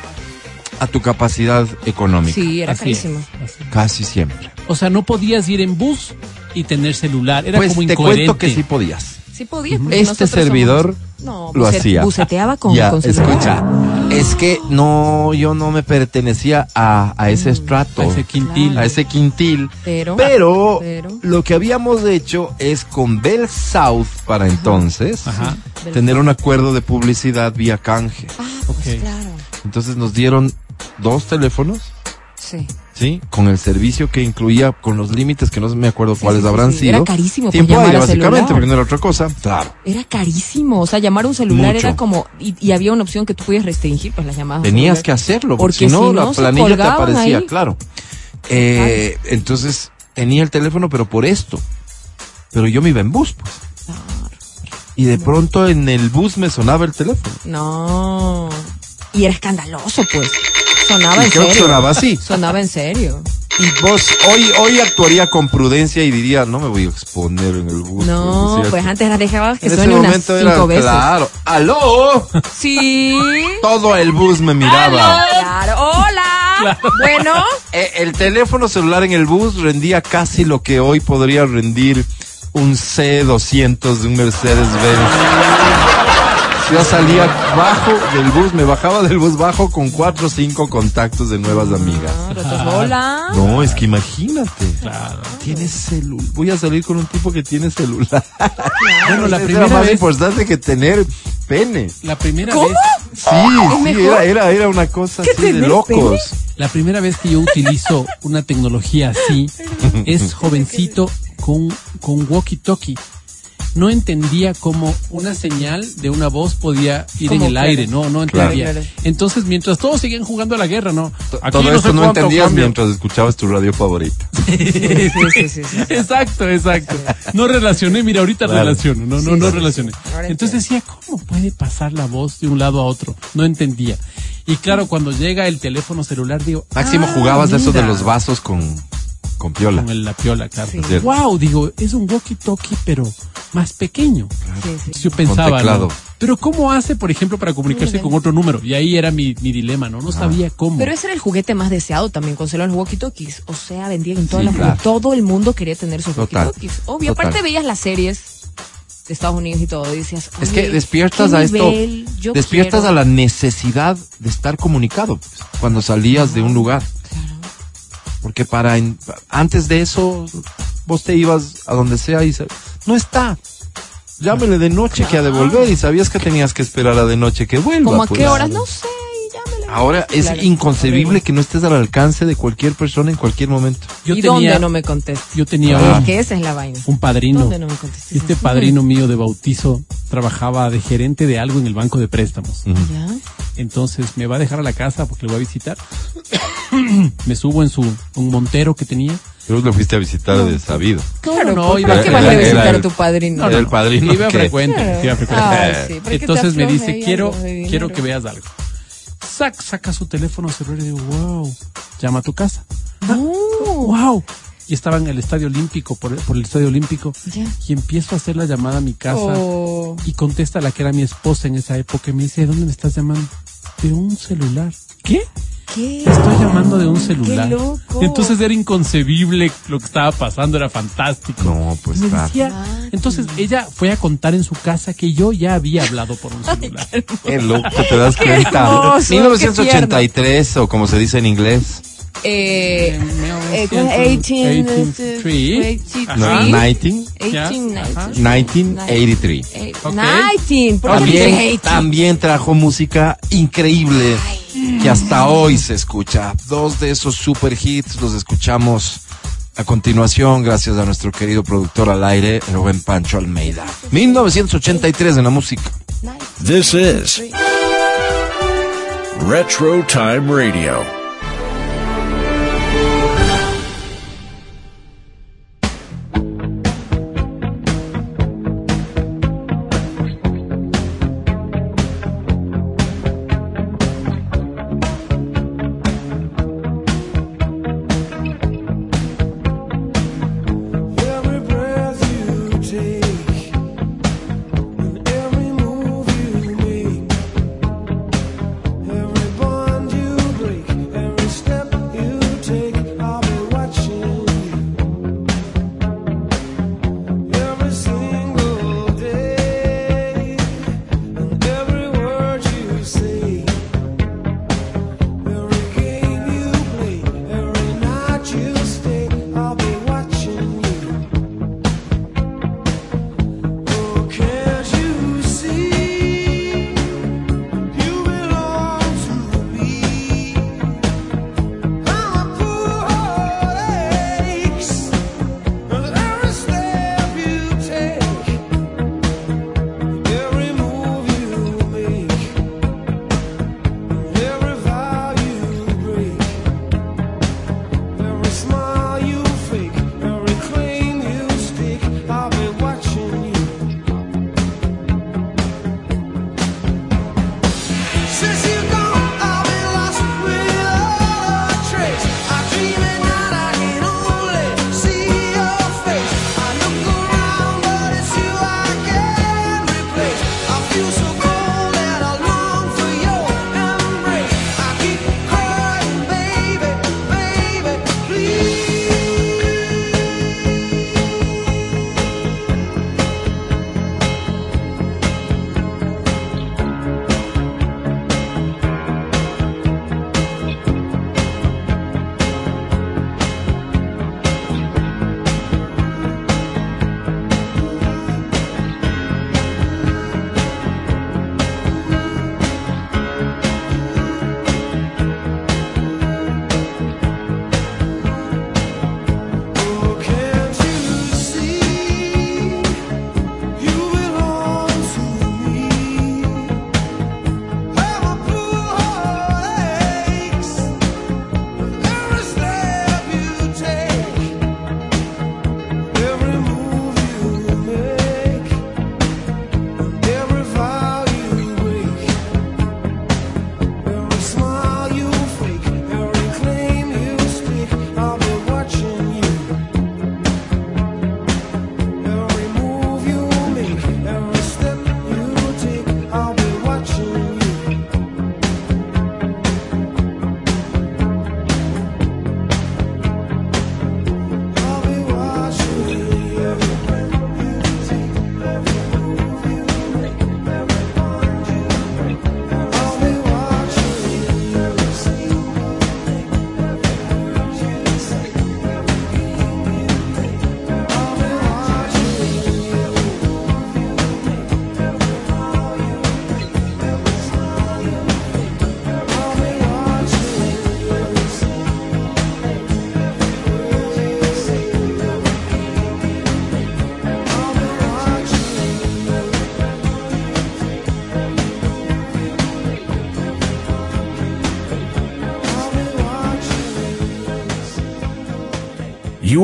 a tu capacidad económica. Sí, era Así carísimo. es. Casi siempre. O sea, no podías ir en bus y tener celular. Era pues como te incoherente. cuento que sí podías. Sí podía. porque Este servidor somos- no, lo hacía. Buceteaba con, ya, con escucha, es que no, yo no me pertenecía a, a ese estrato, A ese quintil. Claro. a ese quintil. Pero, Pero, pero- lo que habíamos hecho es con Bell South para entonces Ajá. tener un acuerdo de publicidad vía canje. Ah, pues claro. Entonces nos dieron dos teléfonos, Sí. ¿Sí? Con el servicio que incluía, con los límites que no me acuerdo Sí, cuáles sí, habrán sí. sido. Era carísimo, pues, Tiempo llamar aire, básicamente, porque no era otra cosa. Claro. Era carísimo. O sea, llamar a un celular Mucho. era como. Y, y había una opción que tú podías restringir, pues las llamadas. Tenías que hacerlo, porque, Porque si no, la planilla te aparecía, ahí. claro. Eh, entonces, tenía el teléfono, pero por esto. Pero yo me iba en bus, pues. Claro. Y de pronto en el bus me sonaba el teléfono. No. Y era escandaloso, pues. Sonaba Y en creo que serio. sonaba así. Sonaba en serio. Y vos, hoy, hoy actuaría con prudencia y diría, no me voy a exponer en el bus. No, pues antes la dejabas que en ese suene unas momento cinco era, veces. claro, ¡aló! Sí. Todo el bus me miraba. Claro. Hola. Bueno. Eh, el teléfono celular en el bus rendía casi lo que hoy podría rendir un C200 de un Mercedes-Benz. Yo salía bajo del bus, me bajaba del bus bajo con cuatro o cinco contactos de nuevas amigas. Claro, entonces, hola. No, es que imagínate. Tienes celular. Voy a salir con un tipo que tiene celular. Bueno, la Era primera más vez, importante que tener pene. la primera ¿Cómo? vez, Sí, sí, era, era, era una cosa así de locos. la primera vez que yo utilizo una tecnología así es jovencito con, con walkie-talkie. No entendía cómo una señal de una voz podía ir en ¿Cómo, el claro? aire, no, no entendía. Claro. Entonces, mientras todos seguían jugando a la guerra, ¿no? Aquí Todo no esto no entendías cambio. mientras escuchabas tu radio favorita. Sí, sí, sí, sí. Exacto, exacto. No relacioné, mira, ahorita Claro. relaciono, no, no, Sí, no sí, relacioné. Entonces decía, ¿cómo puede pasar la voz de un lado a otro? No entendía. Y claro, cuando llega el teléfono celular, digo, Máximo ah, jugabas de eso de los vasos con, con piola. Con el- la piola, claro. Sí. Wow, digo, es un walkie-talkie, pero más pequeño. Sí, sí. Yo pensaba, teclado. ¿no? Pero ¿cómo hace, por ejemplo, para comunicarse con otro número? Y ahí era mi, mi dilema, ¿no? No sabía cómo. Pero ese era el juguete más deseado también, con los walkie-talkies. O sea, vendían en todas Sí, las... claro. Todo el mundo quería tener sus walkie-talkies. Obvio, Total. aparte veías las series de Estados Unidos y todo, y decías... Es "Oye, que despiertas ¿qué a esto, despiertas quiero". a la necesidad de estar comunicado pues, cuando salías de un lugar. Porque para en- antes de eso, vos te ibas a donde sea y se- no está. Llámele de noche que a devolver y sabías que tenías que esperar a de noche que vuelva. ¿Cómo a pues. qué horas? No sé. Ahora es Claro. inconcebible Horrible. que no estés al alcance de cualquier persona en cualquier momento. yo ¿Y tenía, dónde no me contestas? yo tenía Ah. un, Es que esa es la vaina. un padrino. ¿Dónde no me contestas? Este padrino mío de bautizo trabajaba de gerente de algo en el banco de préstamos. ¿Ya? Entonces me va a dejar a la casa porque le voy a visitar. me subo en su un montero que tenía. Pero lo fuiste a visitar de sabido. Claro, no, ¿por iba- qué vas a visitar a tu padrino? Era el padrino Iba que- frecuente, Claro. iba sí, Entonces me dice, quiero, algo de dinero". quiero que veas algo. Sac, saca su teléfono celular y digo, wow, llama a tu casa. No. Wow. Y estaba en el Estadio Olímpico, por, por el Estadio Olímpico. Y empiezo a hacer la llamada a mi casa. Oh. Y contesta la que era mi esposa en esa época y me dice, ¿de dónde me estás llamando? De un celular. ¿Qué? Estoy llamando de un celular. ¡Qué loco! Entonces era inconcebible lo que estaba pasando, era fantástico. No, pues Me claro. decía- Claro. entonces ella fue a contar en su casa que yo ya había hablado por un celular. Qué loco, te das cuenta. hermoso, qué 1983 o como se dice en inglés. Eh, eh, ¿cuál es? 18, 18, No, Ajá. 19, Ya, 18, ajá. 1983. Eh, Ok. 19, ¿por qué También, dices 18? también trajo música increíble que hasta hoy se escucha. Dos de esos super hits los escuchamos a continuación gracias a nuestro querido productor al aire, el buen Pancho Almeida. 1983 en la música. This is Retro Time Radio.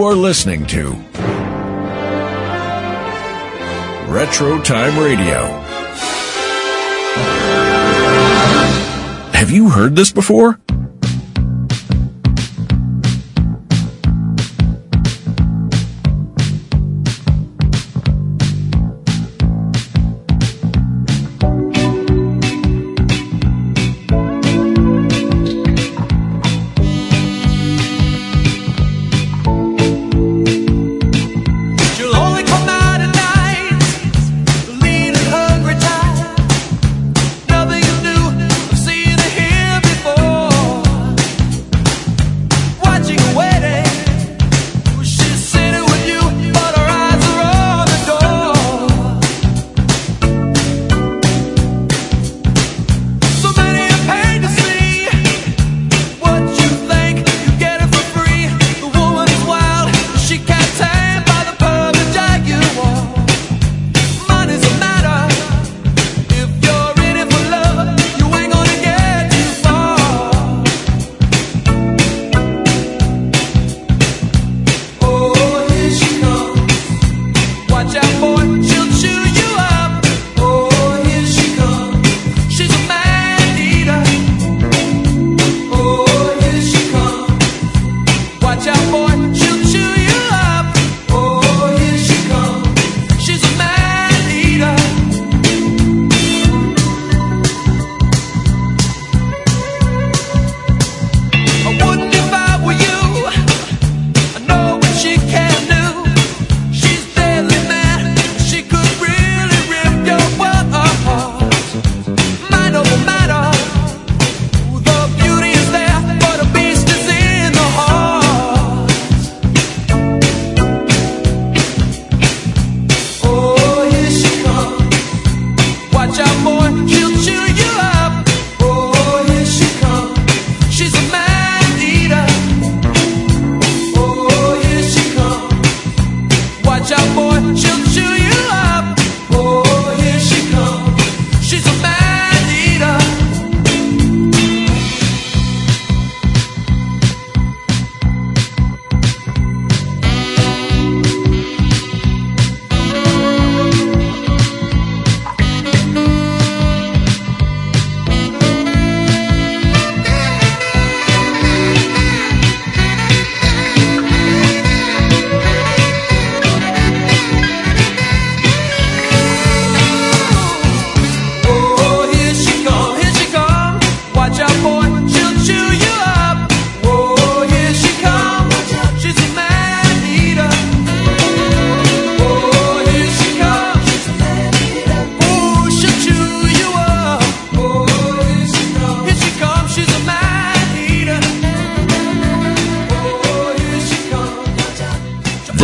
You are listening to Retro Time Radio. Have you heard this before?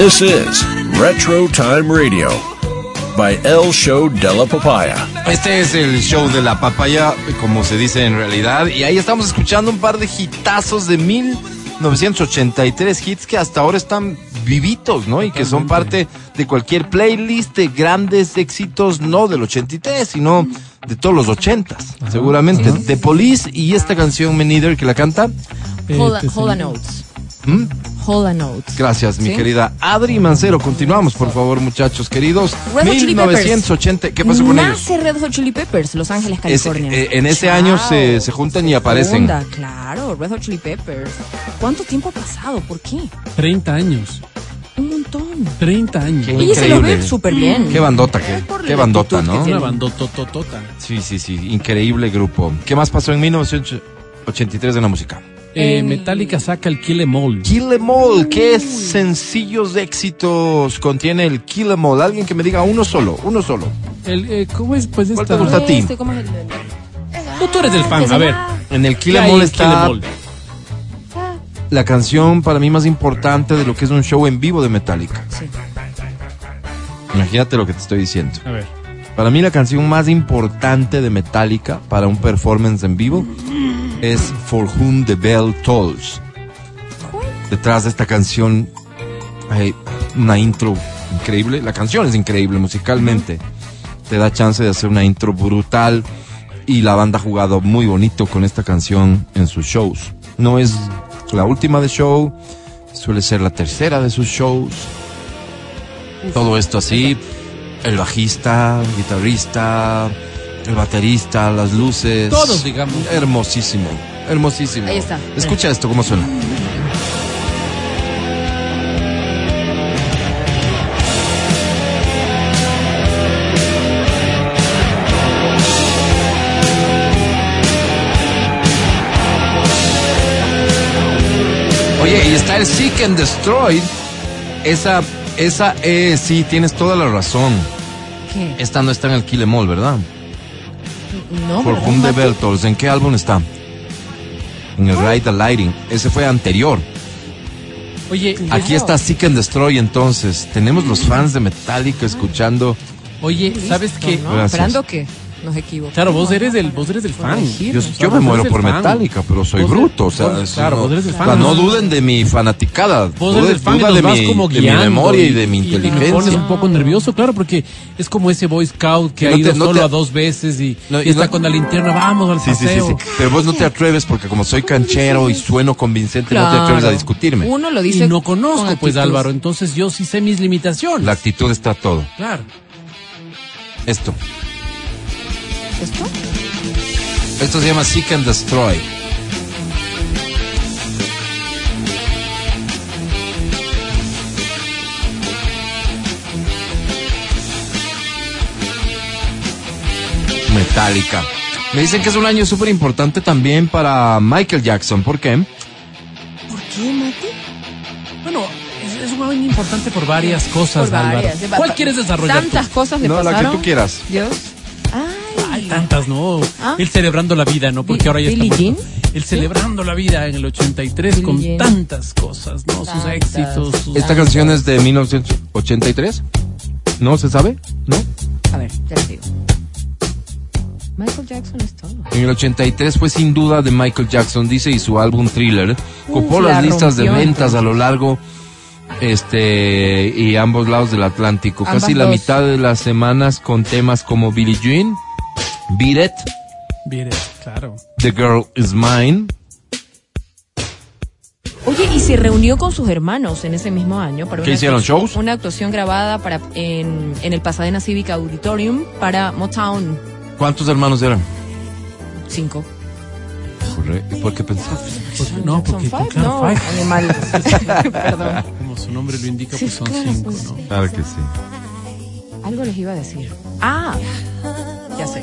This is Retro Time Radio by El Show de la Papaya. Este es el show de la papaya, como se dice en realidad. Y ahí estamos escuchando un par de hitazos de 1983 hits que hasta ahora están vivitos, ¿no? Y que son parte de cualquier playlist de grandes éxitos, no del 83, sino de todos los 80s, seguramente. De Police y esta canción, Me Neither, que la canta. Eh, Hold, te hold a señalo. notes. ¿Mm? Hold a notes. Gracias, mi ¿Sí? querida Adri Mancero. Continuamos, por favor, muchachos queridos. Red Hot Chili Peppers. 1980. ¿Qué pasó con ellos? Nace Red Hot Chili Peppers, Los Ángeles, Es- California. eh, en ese año se- se juntan y aparecen. Funda, claro, Red Hot Chili Peppers. ¿Cuánto tiempo ha pasado? ¿Por qué? 30 años. Un montón. 30 años. Qué Oye, se lo ve súper bien. Qué bandota, qué, Es qué bandota, ¿no? Una bandotototota. Sí, sí, sí, increíble grupo. ¿Qué más pasó en 1983 de la música? Eh, El- Metallica saca el Kill Em All. Kill Em All, ¿qué sencillos éxitos contiene el Kill Em All? Alguien que me diga uno solo, uno solo. El, eh, ¿Cómo es? Pues ¿Cuál esta... te gusta a ti? Este, ¿cómo es el- Tú, tú eres el fan, a ver. En el Kill ¿qué Em All Kill Em está All? la canción para mí más importante de lo que es un show en vivo de Metallica. Sí. Imagínate lo que te estoy diciendo. A ver. Para mí la canción más importante de Metallica para un performance en vivo es For Whom the Bell Tolls. Detrás de esta canción hay una intro increíble. La canción es increíble musicalmente. Te da chance de hacer una intro brutal y la banda ha jugado muy bonito con esta canción en sus shows. No es la última de show, suele ser la tercera de sus shows. Todo esto así, el bajista, el guitarrista, el baterista, las luces. Todos, digamos. Hermosísimo, hermosísimo. Ahí está. Escucha esto, cómo suena. Oye, y está el Seek and Destroy. Esa, esa, eh, sí, tienes toda la razón. ¿Qué? Esta no está en el Kill Em All, ¿verdad? No, Por ¿verdad, Whom the? Bell Tolls. ¿En qué álbum está? En el Ride the Lighting. Ese fue anterior. Oye, Aquí está Seek and Destroy entonces. Tenemos los fans de Metallica escuchando. oye, ¿sabes qué? No, esperando que nos equivocamos. Claro, vos eres el, vos eres el fan. Yo, me muero por. Metallica, pero soy Vos- bruto. O sea, vos- claro, no, vos eres el o sea, fan. no duden de mi fanaticada. Vos eres el fan y duda nos de vas mi, como de mi guiando. memoria y de mi y me pones inteligencia. un poco nervioso, claro, porque es como ese Boy Scout que No ha te- ido no solo te- a dos veces y, No, y y está no- con la linterna, vamos al Sí, sí, sí, paseo. sí. Pero vos no te atreves porque como soy canchero y sueno convincente, no te atreves a discutirme. Uno lo Y dice. no conozco, con pues. Álvaro, entonces yo sí sé mis limitaciones. La actitud está todo. Claro. Esto. ¿Esto? Esto se llama Seek and Destroy. Metallica. Me dicen que es un año súper importante también para Michael Jackson. ¿Por qué? ¿Por qué, Mati? Bueno, es, es un año importante por varias cosas, Por varias. ¿Cuál quieres desarrollar tú? Tantas cosas le No, la pasaron. que tú quieras. Dios. Ay. Hay tantas, ¿no? ¿Ah? El celebrando la vida, ¿no? Porque ahora ya está Billie muerto. Jean. El celebrando la vida en el 83 Billie con Jean. tantas cosas, ¿no? Sus Tantas. éxitos. sus- ¿Esta canción es de 1983? ¿No se sabe? ¿No? A ver, ya les digo. Michael Jackson es todo. En el 83 fue sin duda de Michael Jackson, dice, y su álbum Thriller copó la las listas de ventas a lo largo este y ambos lados del Atlántico. Ambas Casi la dos. mitad de las semanas con temas como Billie Jean, Beat It, Mire, claro. The Girl Is Mine. Oye, y se reunió con sus hermanos en ese mismo año para ¿Qué una hicieron, actuación- shows? Una actuación grabada para en, en el Pasadena Civic Auditorium para Motown ¿Cuántos hermanos eran? 5. Correcto. ¿Por qué pensás? Porque- no, porque Five, claro, no, five. animal. Perdón. Como su nombre lo indica, Sí, pues son claro, cinco, pues. ¿no? Claro que sí. Algo les iba a decir. Ah, ya sé.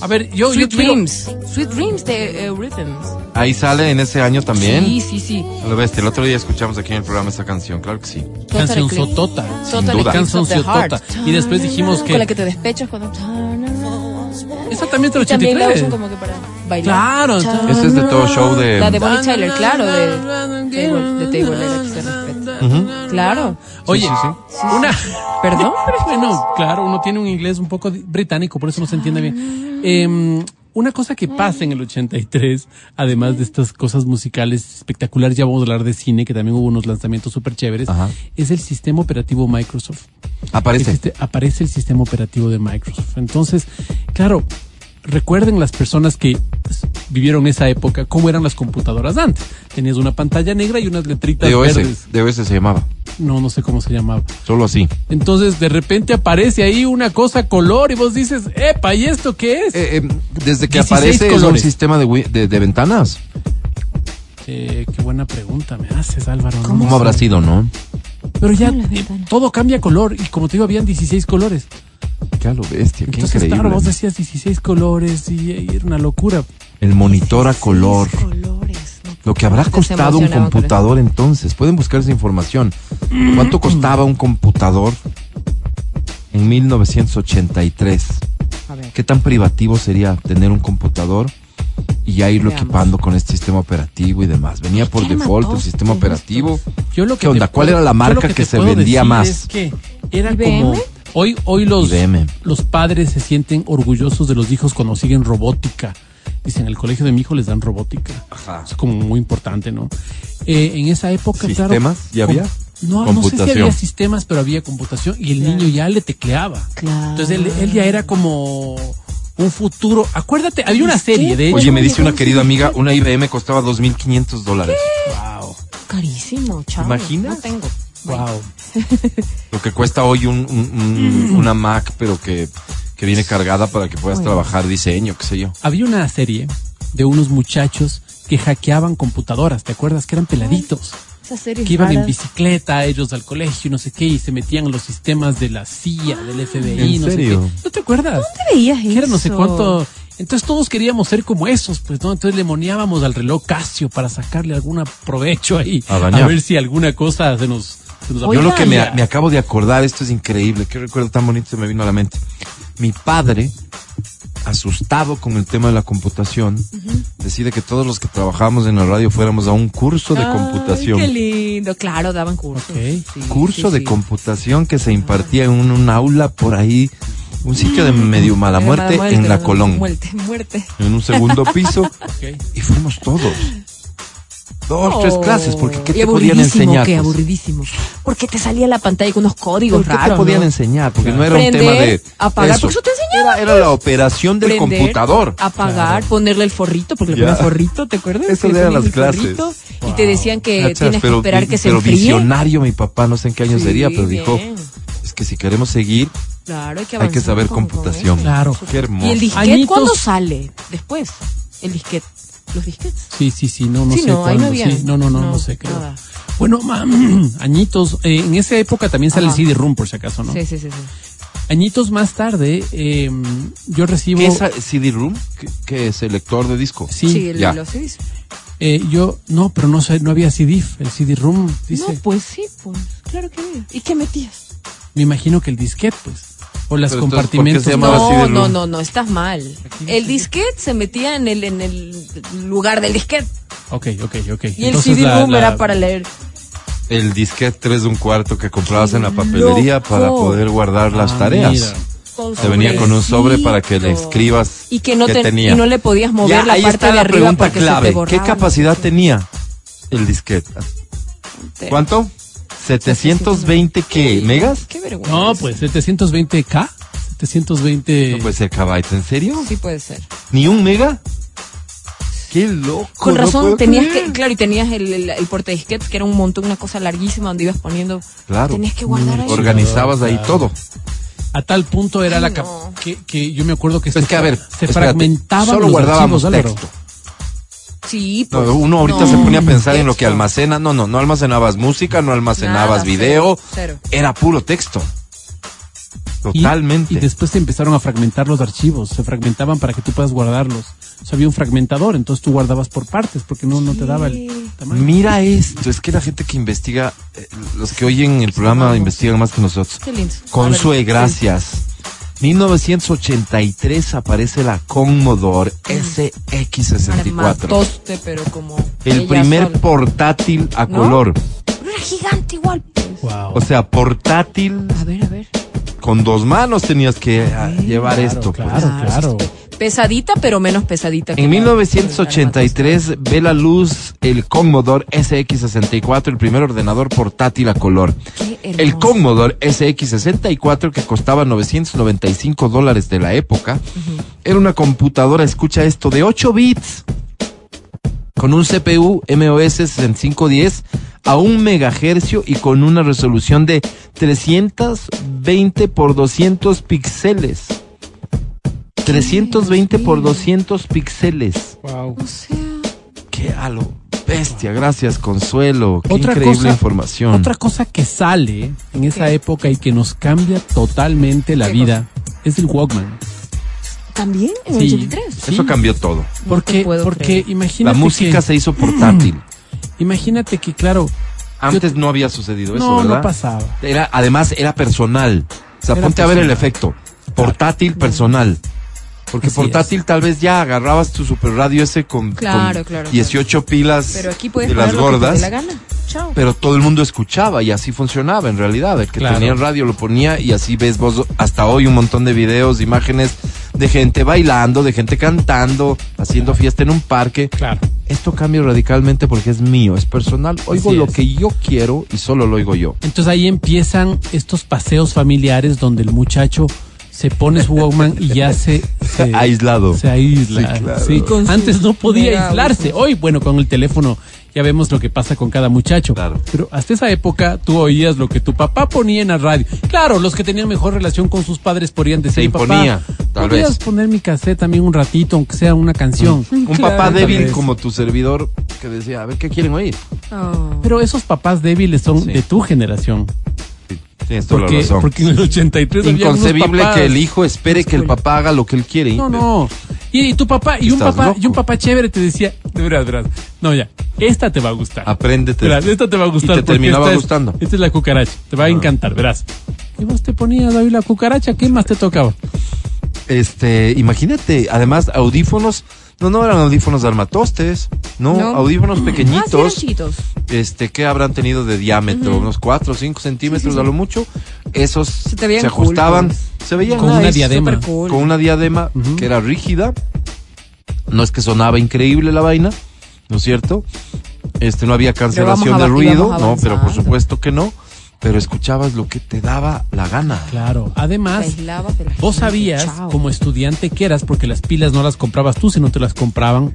A ver, yo, yo Sweet quiero- Dreams. Sweet Dreams de eh, Rhythms. Ahí sale en ese año también. Sí, sí, sí. Lo bestia. El otro día escuchamos aquí en el programa esta canción, claro que sí. Total Canción sotota. Total duda. Eclipse Canción Heart. sotota. Y después dijimos que- Con la que te despechas cuando... Esa también es del Y También la 83. usan como que para bailar. Claro, Ese es de todo show de- La de Bonnie Tyler, claro, de Table, de Table era Claro. Oye, sí, sí. una... Perdón, pero Bueno, claro, uno tiene un inglés un poco británico, por eso no se entiende bien. Em, una cosa que pasa en el 83, además de estas cosas musicales espectaculares, ya vamos a hablar de cine, que también hubo unos lanzamientos súper chéveres, Ajá. es el sistema operativo Microsoft. Aparece. Existe- aparece el sistema operativo de Microsoft. Entonces, claro, recuerden las personas que vivieron esa época, cómo eran las computadoras antes. Tenías una pantalla negra y unas letritas DOS. verdes. DOS se llamaba. No, no sé cómo se llamaba. Solo así. Entonces, de repente aparece ahí una cosa color y vos dices, epa, ¿y esto qué es? Eh, eh, desde que 16 aparece es un colores. sistema de, de, de ventanas. Eh, qué buena pregunta me haces, Álvaro. no ¿Cómo sé. habrá sido, no? Pero ya ¿Cómo eh, todo cambia color y como te digo, habían 16 colores. Qué a lo bestia, qué Entonces, increíble. claro, vos decías 16 colores y, y era una locura. El monitor a color. colores. no. Lo que habrá costado un computador entonces. Pueden buscar esa información. ¿Cuánto costaba un computador en 1983? A ver. ¿Qué tan privativo sería tener un computador y ya irlo Veamos. equipando con este sistema operativo y demás? Venía por default el sistema operativo. Yo lo que ¿Qué onda? ¿Cuál era la marca que se vendía más? Es que era ¿IBM? como hoy hoy los IBM. los padres se sienten orgullosos de los hijos cuando siguen robótica. Dicen, en el colegio de mi hijo les dan robótica. Ajá. Es como muy importante, ¿no? Eh, en esa época, claro, ¿Sistemas? ¿Ya había? No, no sé si había sistemas, pero había computación y el Claro. niño ya le tecleaba. Claro. Entonces él, él ya era como un futuro. Acuérdate, había una serie, de hecho. Oye, me dice una querida amiga, una IBM costaba 2.500 dólares. Wow. carísimo, chao. imaginas? No tengo. Wow. Lo que cuesta hoy un, un- un- una Mac, pero que, que viene cargada para que puedas trabajar diseño, qué sé yo. Había una serie de unos muchachos que hackeaban computadoras, ¿te acuerdas? Que eran peladitos. Esas series que iban en bicicleta ellos al colegio, no sé qué, y se metían en los sistemas de la CIA, del FBI, ¿En no serio? sé qué. ¿No te acuerdas? ¿Dónde veías Que era no sé eso? cuánto. Entonces todos queríamos ser como esos, pues, ¿no? Entonces le moneábamos al reloj Casio para sacarle algún provecho ahí. A. A ver si alguna cosa se nos. Yo lo que me, me acabo de acordar, esto es increíble, qué recuerdo tan bonito se me vino a la mente. Mi padre, asustado con el tema de la computación, decide que todos los que trabajábamos en la radio fuéramos a un curso de Ay, computación. Qué lindo, claro, daban cursos. Sí, curso sí, de sí. computación que se impartía en un, un aula por ahí, un sitio de medio mala muerte mala en la Colón, Muerte, muerte. en un segundo piso, y fuimos todos. Dos, tres Oh, clases, porque ¿qué y te podían aburridísimo, enseñar? qué pues? aburridísimo. Porque te salía la pantalla con unos códigos ¿Qué te raros. podían ¿no? enseñar? Porque Claro. no era un Prender, tema de apagar, eso. porque eso te enseñaba, Era, era la operación del Prender, computador. Apagar, ponerle el forrito, porque le Ya. ponían forrito, ¿te acuerdas? Que le eran las clases. forrito Y te decían que Cachas, tienes que pero, esperar que se pero enfríe. visionario mi papá, no sé en qué año Sí, sería, pero dijo, bien. es que si queremos seguir, Claro, hay que, hay que saber computación. eso. Claro. Qué hermoso. ¿Y el disquete cuándo sale? Después. El disquete. Los disquetes. Sí, sí, sí, no, no Sí, sé no, ahí no cuándo. había. sí. No, no, no, no, No, sé, creo. nada. Bueno, ma- añitos, eh, en esa época también sale Ajá. el CD-ROOM, por si acaso, ¿no? Sí, sí, sí. sí. Añitos más tarde, eh, yo recibo... ¿Qué es CD-ROOM? ¿Qué, qué es el lector de disco? Sí, Sí, el- ya. los CDs. eh, yo, no, pero no sé, no había CD, el CD-ROOM, dice. No, pues sí, pues. Claro que había. ¿Y qué metías? Me imagino que el disquete, pues. O las Pero entonces, ¿por qué compartimentos. No, no, no, no, estás mal. El disquete se metía en el, en el lugar del disquete. Ok, ok, ok. Y el CD-ROOM la- era para leer. El disquete 3 de un cuarto que comprabas en la papelería loco. para poder guardar las Ah, tareas. Te venía con un sobre para que le escribas Y que no, qué te, tenía. y no le podías mover Ya, la ahí parte está de la arriba pregunta clave. ¿Qué capacidad tenía el disquete? Te- ¿Cuánto? ¿720 qué? ¿Megas? Qué vergüenza. No, pues 720K. 720. No puede ser kbytes, ¿en serio? Sí puede ser. ¿Ni un mega? ¡Qué loco! Con razón, tenías creer. que, claro, y tenías el, el, el portadisquetes, que era un montón, una cosa larguísima donde ibas poniendo. Claro. Tenías que guardar ahí. Organizabas ahí Claro. todo. A tal punto era Ay, la no. que, que yo me acuerdo que, Pues se, que, a ver, se espérate, fragmentaban Solo los guardábamos archivos, Álvaro. Sí, No, pues. uno ahorita No, se pone a pensar en lo que almacena. No, no, no almacenabas música, no almacenabas Nada, video. cero, cero. Era puro texto. Totalmente. Y, después se empezaron a fragmentar los archivos, se fragmentaban para que tú puedas guardarlos. O sea, había un fragmentador, entonces tú guardabas por partes porque no, no te daba el tamaño. Mira esto, es que la gente que investiga, eh, los que oyen el programa investigan más que nosotros. Qué lindo. Consue, gracias. 1983 aparece la Commodore SX64. Armatoste, pero como. El primer sola. portátil a ¿No? color. Era gigante igual. Wow. O sea, portátil A ver, a ver. con dos manos tenías que ah, llevar claro, esto. pues. claro. pe- Pesadita, pero menos pesadita. En la- 1983 ve la luz el Commodore SX64, el primer ordenador portátil a color. El. Commodore SX64, que costaba 995 dólares de la época, era una computadora, escucha esto, de 8 bits, con un CPU MOS 6510 a un megahercio y con una resolución de 320 por 200 píxeles. 320 por 200 píxeles. Wow. O sea, Qué a lo bestia, gracias Consuelo. Qué Otra increíble cosa, información. Otra cosa que sale en esa ¿Qué? época y que nos cambia totalmente la ¿Qué vida es el Walkman. ¿También en Sí. el 83? Sí. Eso cambió todo. Porque, puedo porque creer. La imagínate música que, se hizo portátil. imagínate que claro, Antes no había sucedido eso, no, ¿verdad? no pasaba. Era, además era personal. O sea, Era ponte a ver el efecto. Portátil personal. Porque Así portátil tal vez ya agarrabas tu super radio ese con, Claro, con claro, 18 pilas Pero aquí puedes de las poner lo que te dé gordas. la gana. Chao. Pero todo el mundo escuchaba y así funcionaba en realidad. El que Claro. tenía radio lo ponía y así ves vos hasta hoy un montón de videos, imágenes de gente bailando, de gente cantando, haciendo fiesta en un parque. Claro. Esto cambia radicalmente porque es mío, es personal. Oigo Así lo es. que yo quiero y solo lo oigo yo. Entonces ahí empiezan estos paseos familiares donde el muchacho se pone su Walkman y ya se, se Aislado. Se aísla. Sí, claro. Antes no podía aislarse. Hoy, bueno, con el teléfono ya vemos lo que pasa con cada muchacho. Claro. Pero hasta esa época tú oías lo que tu papá ponía en la radio. Claro, los que tenían mejor relación con sus padres podrían decir, Se imponía, papá, tal ¿podrías vez. poner mi cassette también un ratito, aunque sea una canción? Un Claro, papá débil como tu servidor que decía, a ver, ¿qué quieren oír? Oh. Pero esos papás débiles son Sí. de tu generación. Tienes toda Porque, la razón. porque en el 83 había unos Inconcebible que el hijo espere que el papá haga lo que él quiere. No, no. Y, y tu papá, y un papá, loco. y un papá chévere te decía, de verdad, de verdad. No, ya, esta te va a gustar. Apréndete. Verás, esta te va a gustar. Y te terminaba esta es- gustando. Esta es la cucaracha, te va a encantar, verás. Y vos te ponías ahí la cucaracha, ¿qué más te tocaba? Este, imagínate, además, audífonos, no, no eran audífonos de armatostes, no, No. audífonos Ah, sí, eran pequeñitos, chiquitos. este, que habrán tenido de diámetro, unos 4 o 5 centímetros a lo mucho, esos se, te veían cool, ajustaban, pues. se veían Con una diadema. Cool. con una diadema que era rígida, no es que sonaba increíble la vaina, ¿no es cierto? Este, no había cancelación de ruido, no, pero por supuesto que no, pero escuchabas lo que te daba la gana. Claro. Además, vos sabías, chao. como estudiante que eras, porque las pilas no las comprabas tú, sino te las compraban.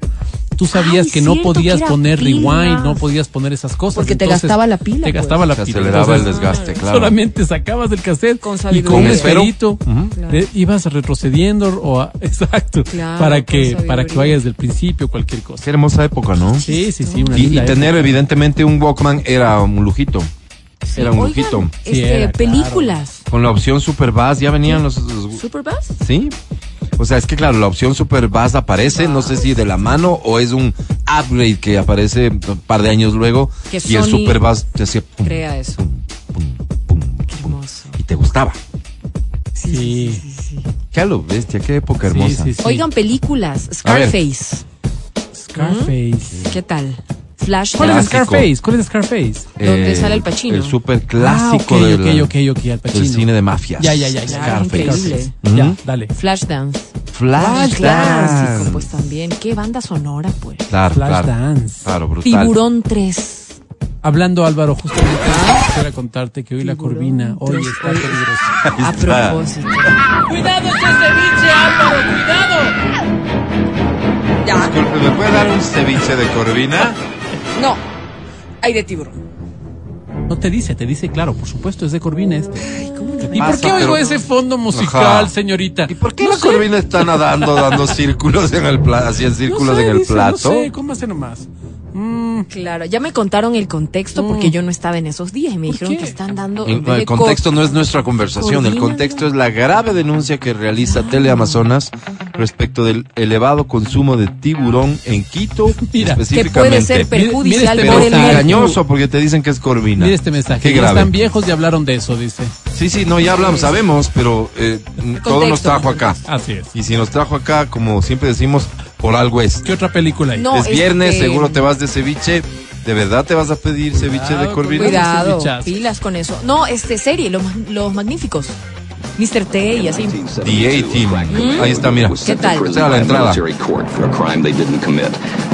Tú sabías Ay, que no podías que poner rewind, pilas. no podías poner esas cosas. Porque te gastaba la pila, Te pues. gastaba la Se pila. aceleraba el Entonces, desgaste, claro. Solamente sacabas el cassette Con y con un esfero. esferito Ujú. Claro. eh, ibas retrocediendo o a- exacto Claro, para que sabiduría. para que vayas del principio cualquier cosa. Qué hermosa época, ¿no? Sí, sí, sí, una Y, y tener evidentemente un Walkman era un lujito. Era un Oigan, lujito. Sí, este, claro. películas. Con la opción Super Bass ya venían los, los- ¿Superbass? ¿Sí? O sea, es que claro, la opción Super Bass aparece, no sé si de la mano o es un upgrade que aparece un par de años luego Que y el Sony Super Bass te hacía pum, Crea eso. pum, pum, pum, Qué pum, hermoso. y te gustaba. Sí, Qué a lo bestia, qué época sí, hermosa. sí, sí. Oigan, películas. Scarface. Scarface. ¿Qué tal? Flash. ¿Cuál es Clásico. Scarface? ¿Cuál es Scarface? Donde sale Al Pacino. El super Ah, clásico ok, del, ok, ok, ok, Al del cine de mafias. Ya, ya, ya, ya. Scarface. increíble. Ya, Ujú. dale. Flashdance. Flash Clásico, Dance. pues también. Qué banda sonora, pues. Claro, Flash claro. Dance. Claro, brutal. Tiburón 3. Hablando, Álvaro, justamente quisiera contarte que hoy la corvina hoy está peligrosa. A propósito. ¡Cuidado ese ceviche, Álvaro! ¡Cuidado! Ya. Disculpe, ¿me puede dar un ceviche de corvina? No. Hay de tiburón. No te dice, te dice, claro, por supuesto, es de Corvina este. ¿Y pasa, por qué oigo pero- ese fondo musical, Ajá. señorita? ¿Y por qué No la sé. corvina está nadando, dando círculos en el plato, hacían No círculos sé, en el dice, plato? No sé, ¿cómo hace nomás? Mm, Claro, ya me contaron el contexto porque yo no estaba en esos días y me ¿Por dijeron qué? que están dando. El, contexto co- no es nuestra conversación, el contexto es la grave denuncia que realiza Teleamazonas respecto del elevado consumo de tiburón en Quito, Mira, que específicamente. puede ser Mire- mire perjudicial este por el engañoso porque te dicen que es corvina. mira este mensaje. Qué grave. están viejos y hablaron de eso, dice. Sí, sí, no, ya hablamos, sabemos, pero eh, todo nos trajo acá. Así es. Y si nos trajo acá, como siempre decimos, por algo es. ¿Qué otra película hay? No, es viernes, este- seguro te vas de ceviche. ¿De verdad te vas a pedir ceviche Cuidado de corvina? Cuidado, pilas con eso. No, este serie, los magníficos. Mr. T y así. The A-Team. Ahí está, mira. ¿Qué tal? Esta era la entrada.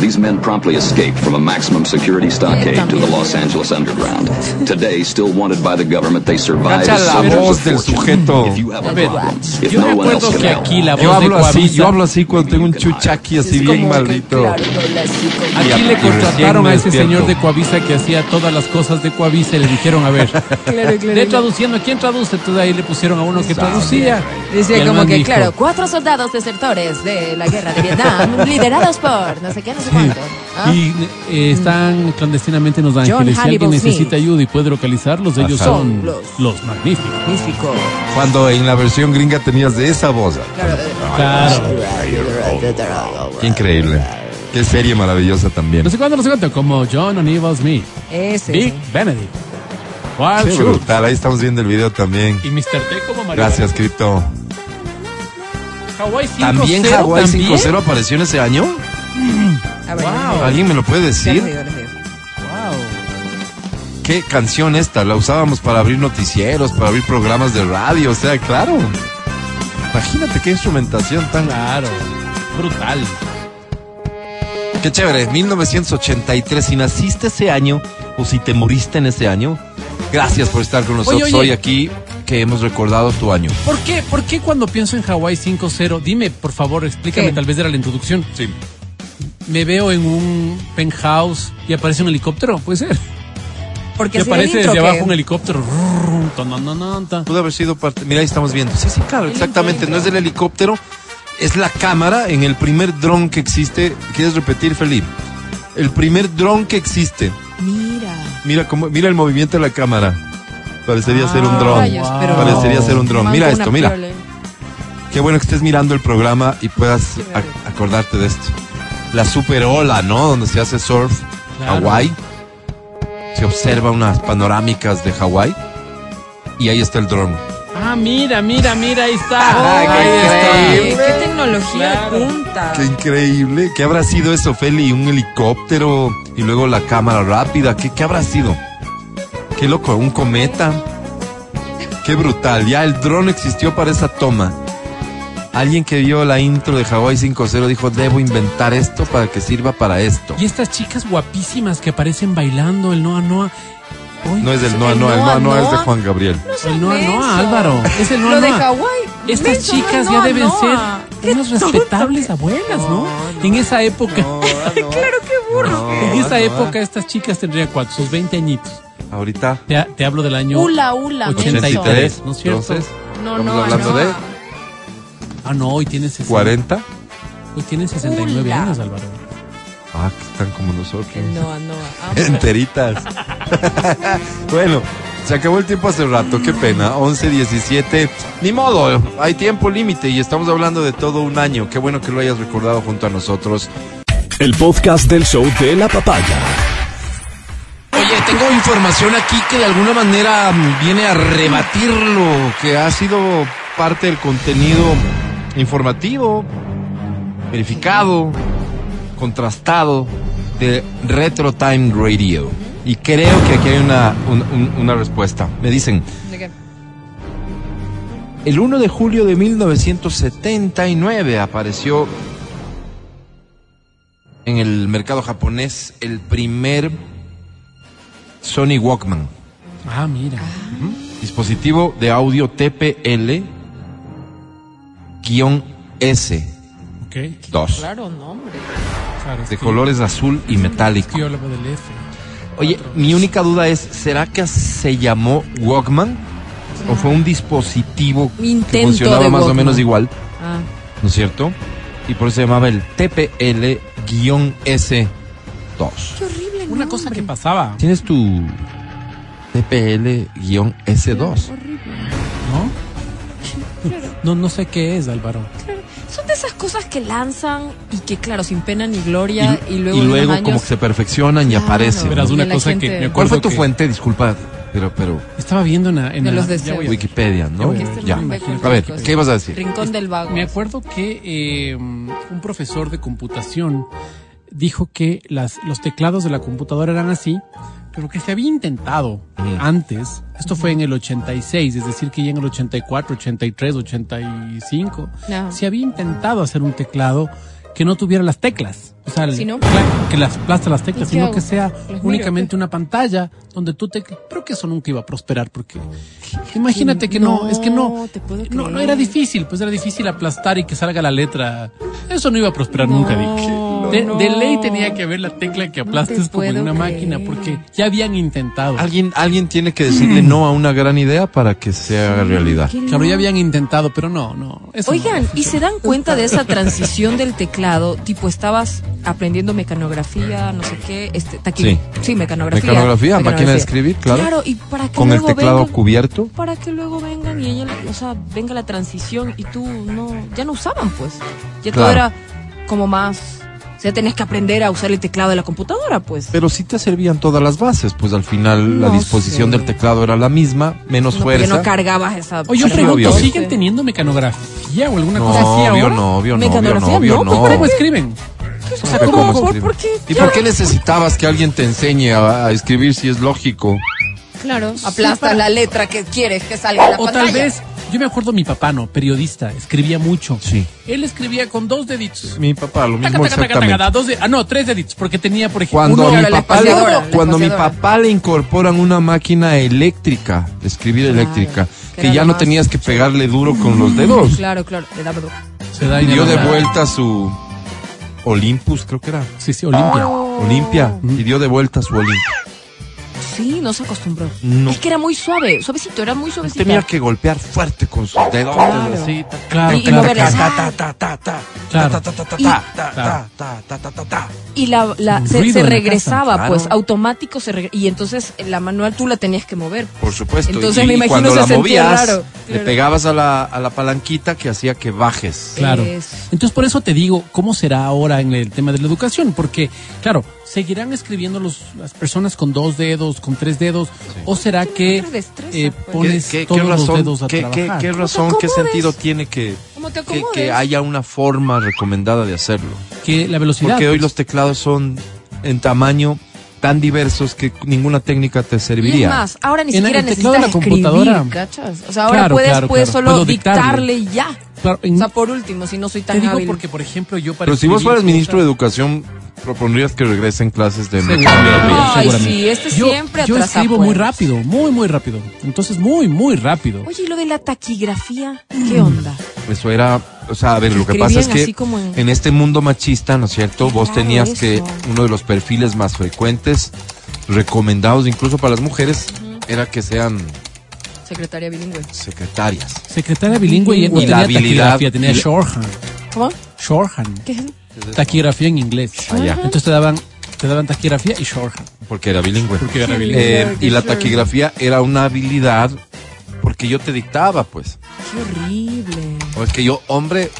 These men promptly escaped from a maximum security stockade to the Los Angeles underground. Today, still wanted by the government, they as soldiers del sujeto. Yo can que aquí la voz Yo de hablo así, Coavisa, yo hablo así cuando tengo un chuchaqui así bien maldito. Aquí le contrataron a ese señor de Coavisa que hacía todas las cosas de Coavisa y le dijeron, a ver, de traduciendo, ¿quién traduce? Entonces ahí le pusieron a uno que traducía. Y Dice como que, dijo, claro, cuatro soldados desertores de la guerra de Vietnam, liderados por no sé qué, no sé cuánto. ¿ah? Y eh, están clandestinamente en Los Ángeles. Si alguien necesita Smith. ayuda y puede localizarlos, ellos Ajá. son Los- los magníficos. Magnífico. Cuando en la versión gringa tenías de esa voz. Claro. Qué increíble. Qué serie maravillosa también. No sé cuándo, no sé cuánto, como John O'Neill Smith, Ese. Big Benedict, Wild Qué Schultz brutal. Ahí estamos viendo el video también. y Mr. T como Mario. Gracias. Hawaii 5 ¿También Hawaii 5-0 apareció en ese año? A ver, Wow. ¿Alguien me lo puede decir? digo, digo. Wow. ¿Qué canción esta? La usábamos para abrir noticieros, para abrir programas de radio. O sea, claro. Imagínate qué instrumentación tan... Claro. Brutal. Qué chévere. 1983. Si naciste ese año o si te moriste en ese año, gracias por estar con nosotros oye. hoy aquí que hemos recordado tu año. ¿Por qué, ¿Por qué cuando pienso en Hawaii 5-0? Dime, por favor, explícame, ¿Qué? tal vez era la introducción. Sí. me veo en un penthouse y aparece un helicóptero, puede ser. Porque aparece desde que- abajo un helicóptero. Pudo haber sido parte. Mira, ahí estamos viendo. Sí, sí, claro, exactamente. No es del helicóptero, es la cámara en el primer dron que existe. ¿Quieres repetir, Felipe? El primer dron que existe. Mira. Mira cómo, mira el movimiento de la cámara. Parecería ser un Ah, dron. Parecería ser un dron. Mira esto, mira. prole. Qué bueno que estés mirando el programa y puedas acordarte de esto. La super ola, ¿no? Donde se hace surf. Claro. Hawái. Se observa unas panorámicas de Hawái. Y ahí está el dron. Ah, mira, mira, mira, ahí está. Ah, qué ahí está. increíble. Qué tecnología Claro. punta. Qué increíble. ¿Qué habrá sido eso, Feli? Un helicóptero y luego la cámara rápida. ¿Qué, qué habrá sido? Qué loco, un cometa. Qué brutal. Ya el dron existió para esa toma. Alguien que vio la intro de Hawaii 5.0 dijo, debo inventar esto para que sirva para esto. Y estas chicas guapísimas que aparecen bailando el Noa Noa. No es del Noa El Noa, el Noa Noa Noa es de. Juan Gabriel. el Noa. Noa, Álvaro. Es el Noa Lo de Noa. Hawái. Estas menso, chicas no, ya deben no. ser Qué unas respetables abuelas, ¿no? En esa época, Claro, qué burro. en esa época estas chicas tendrían cuántos, sus 20 añitos. Ahorita. Te, te hablo del año Hula, hula. 83, menso. ¿no es cierto? Entonces, No, estamos no, hablando no. de Ah, no, hoy tienen 60, 40. Hoy tienen 69 Hula. años, Álvaro. Ah, que están como nosotros. El Noa Noa. Ah, Enteritas. bueno, se acabó el tiempo hace rato, qué pena. 11, 17. Ni modo, hay tiempo límite y estamos hablando de todo un año. Qué bueno que lo hayas recordado junto a nosotros. El podcast del show de la papaya. Oye, tengo información aquí que de alguna manera mm, viene a rebatir lo que ha sido parte del contenido informativo, verificado, contrastado de Retro Time Radio. Y creo que aquí hay una, un- un- una respuesta. Me dicen, ¿De qué? el 1 de julio de 1979 apareció en el mercado japonés el primer Sony Walkman. Ah, mira. Dispositivo de audio TPL-S2. Ok. Claro, no, hombre. Claro, es De colores azul y metálico. que yo hablaba del F. Oye, mi única duda es, ¿será que se llamó Walkman? ¿O fue un dispositivo que funcionaba más o menos igual? Ah, ¿No es cierto? Y por eso se llamaba el TPL-S2. qué horrible Una cosa que pasaba, ¿Tienes tu TPL-S2? ¿no? No, no sé qué es, Álvaro. De esas cosas que lanzan y que, claro, sin pena ni gloria, y, luego, y luego como que se perfeccionan y aparecen. Verás, una cosa gente- que me ¿Cuál fue tu que fuente? Disculpa, pero, pero Estaba viendo en, la- en De la- los a- Wikipedia, ¿no? Ya. nombre A ver. ¿qué ibas a decir? Rincón del Vago. Me acuerdo que eh, un profesor de computación dijo que las, los teclados de la computadora eran así, pero que se había intentado Mm. antes. Esto fue en el 86, es decir, que ya en el 84, 83, 85, Ya. se había intentado hacer un teclado que no tuviera las teclas. O sea, el- ¿Sí, no? que las aplasta las teclas, ¿Y qué sino hago? que sea ¿Los miro, únicamente qué? una pantalla donde tú te... Pero que eso nunca iba a prosperar porque... Imagínate que no, No, es que no... te puedo No, no era difícil, pues era difícil aplastar y que salga la letra. Eso no iba a prosperar No, nunca, Dick. De, no. de ley tenía que haber la tecla que aplastes como en una creer. máquina, porque ya habían intentado. Alguien, alguien tiene que decirle no a una gran idea para que se haga realidad. ¿Qué Claro, ya habían intentado, pero no, no. eso no Oigan, ¿y se dan cuenta de esa transición del teclado? Tipo, estabas aprendiendo mecanografía, no sé qué, este, taqui- Sí. mecanografía. Mecanografía, máquina de escribir, claro. Claro, y para que Con el luego teclado vengan, cubierto. para que luego vengan y ella, o sea, venga la transición y tú no, ya no usaban, pues. Ya todo era como más, sea, tenés que aprender a usar el teclado de la computadora, pues. Pero sí te servían todas las bases, pues al final la No disposición sé. del teclado era la misma, menos no, porque fuerza. no cargabas esa. Oye, yo Sí, pregunto, obvio. ¿siguen teniendo mecanografía o alguna no, cosa así obvio ahora? no, obvio no, obvio no, Mecanografía, obvio no, no. ¿Cómo escriben? O sea, ¿Cómo ¿cómo? ¿Por, qué? ¿Y por qué necesitabas que alguien te enseñe a, a escribir si es lógico? Claro, aplasta la letra que quieres que salga en la O pantalla. tal vez, yo me acuerdo mi papá, no, periodista, escribía mucho. Sí. Él escribía con dos deditos. Mi papá, lo mismo taca, dos de- ah, no, tres deditos, porque tenía, por ejemplo, Cuando, uno- a mi papá, le, cuando mi papá le incorporan una máquina eléctrica, de escribir Claro, eléctrica, que ya no tenías que pegarle duro con los dedos. Claro, claro, le daba duro. se da Y dio de vuelta su Olympus, creo que era. Sí, sí, Olimpia. Olimpia. Y dio de vuelta su Olimpia. Sí, no se acostumbró. No. Es que era muy suave, suavecito, era muy suavecito. Tenía que golpear fuerte con sus dedos. Claro. así, Claro, Y- y claro, moverlas. claro. ta, ta, ta, ta, Claro. ta, ta, ta, ta, Y- ta, ta, Claro. ta, ta, ta, ta, ta. Y la, se, regresaba, casa, pues, claro. automático se Y entonces la manual tú la tenías que mover. Por supuesto. Entonces y, me imagino cuando se la movías, raro. le pegabas a la, a la palanquita que hacía que bajes. Claro. Eso. Entonces, por eso te digo, ¿cómo será ahora en el tema de la educación? Porque, claro, ¿seguirán escribiendo los, las personas con dos dedos, con tres dedos? ¿O será que eh, pues. pones ¿Qué, qué- todos qué los razón, dedos a qué, qué- trabajar? qué razón, qué sentido tiene que, ¿Cómo te que, haya una forma recomendada de hacerlo? Que la velocidad. Porque hoy los teclados son en tamaño tan diversos que ninguna técnica te Y serviría. es más, ahora ni En siquiera el teclado de necesitas la computadora. escribir, ¿cachas? O sea, ahora Claro, puedes, claro, puedes claro. solo Puedo dictarle. y ya. Claro, en- O sea, por último, si no soy te tan digo hábil. porque, por ejemplo, yo para Pero si vos fueras ministro de Educación, propondrías que regresen clases de. Ay, seguramente. sí, este yo, siempre Yo escribo muy rápido, muy, muy rápido. Entonces, muy, muy rápido. Oye, ¿y lo de la taquigrafía? ¿Qué onda? Eso era, o sea, a ver, lo que pasa es que en- en este mundo machista, ¿no es cierto? Vos tenías eso. que uno de los perfiles más frecuentes, recomendados incluso para las mujeres, era que sean Secretaria bilingüe. secretarias. Secretaria bilingüe y, Y la tenía habilidad- taquigrafía, tenía y la- shorthand. ¿Cómo? Shorthand. ¿Qué es? Taquigrafía en inglés. Ah, ya. Entonces te daban, te daban taquigrafía y shorthand. Porque era bilingüe. Porque era bilingüe. Eh, y la taquigrafía era una habilidad porque yo te dictaba, pues. Qué horrible. Es que yo, hombre,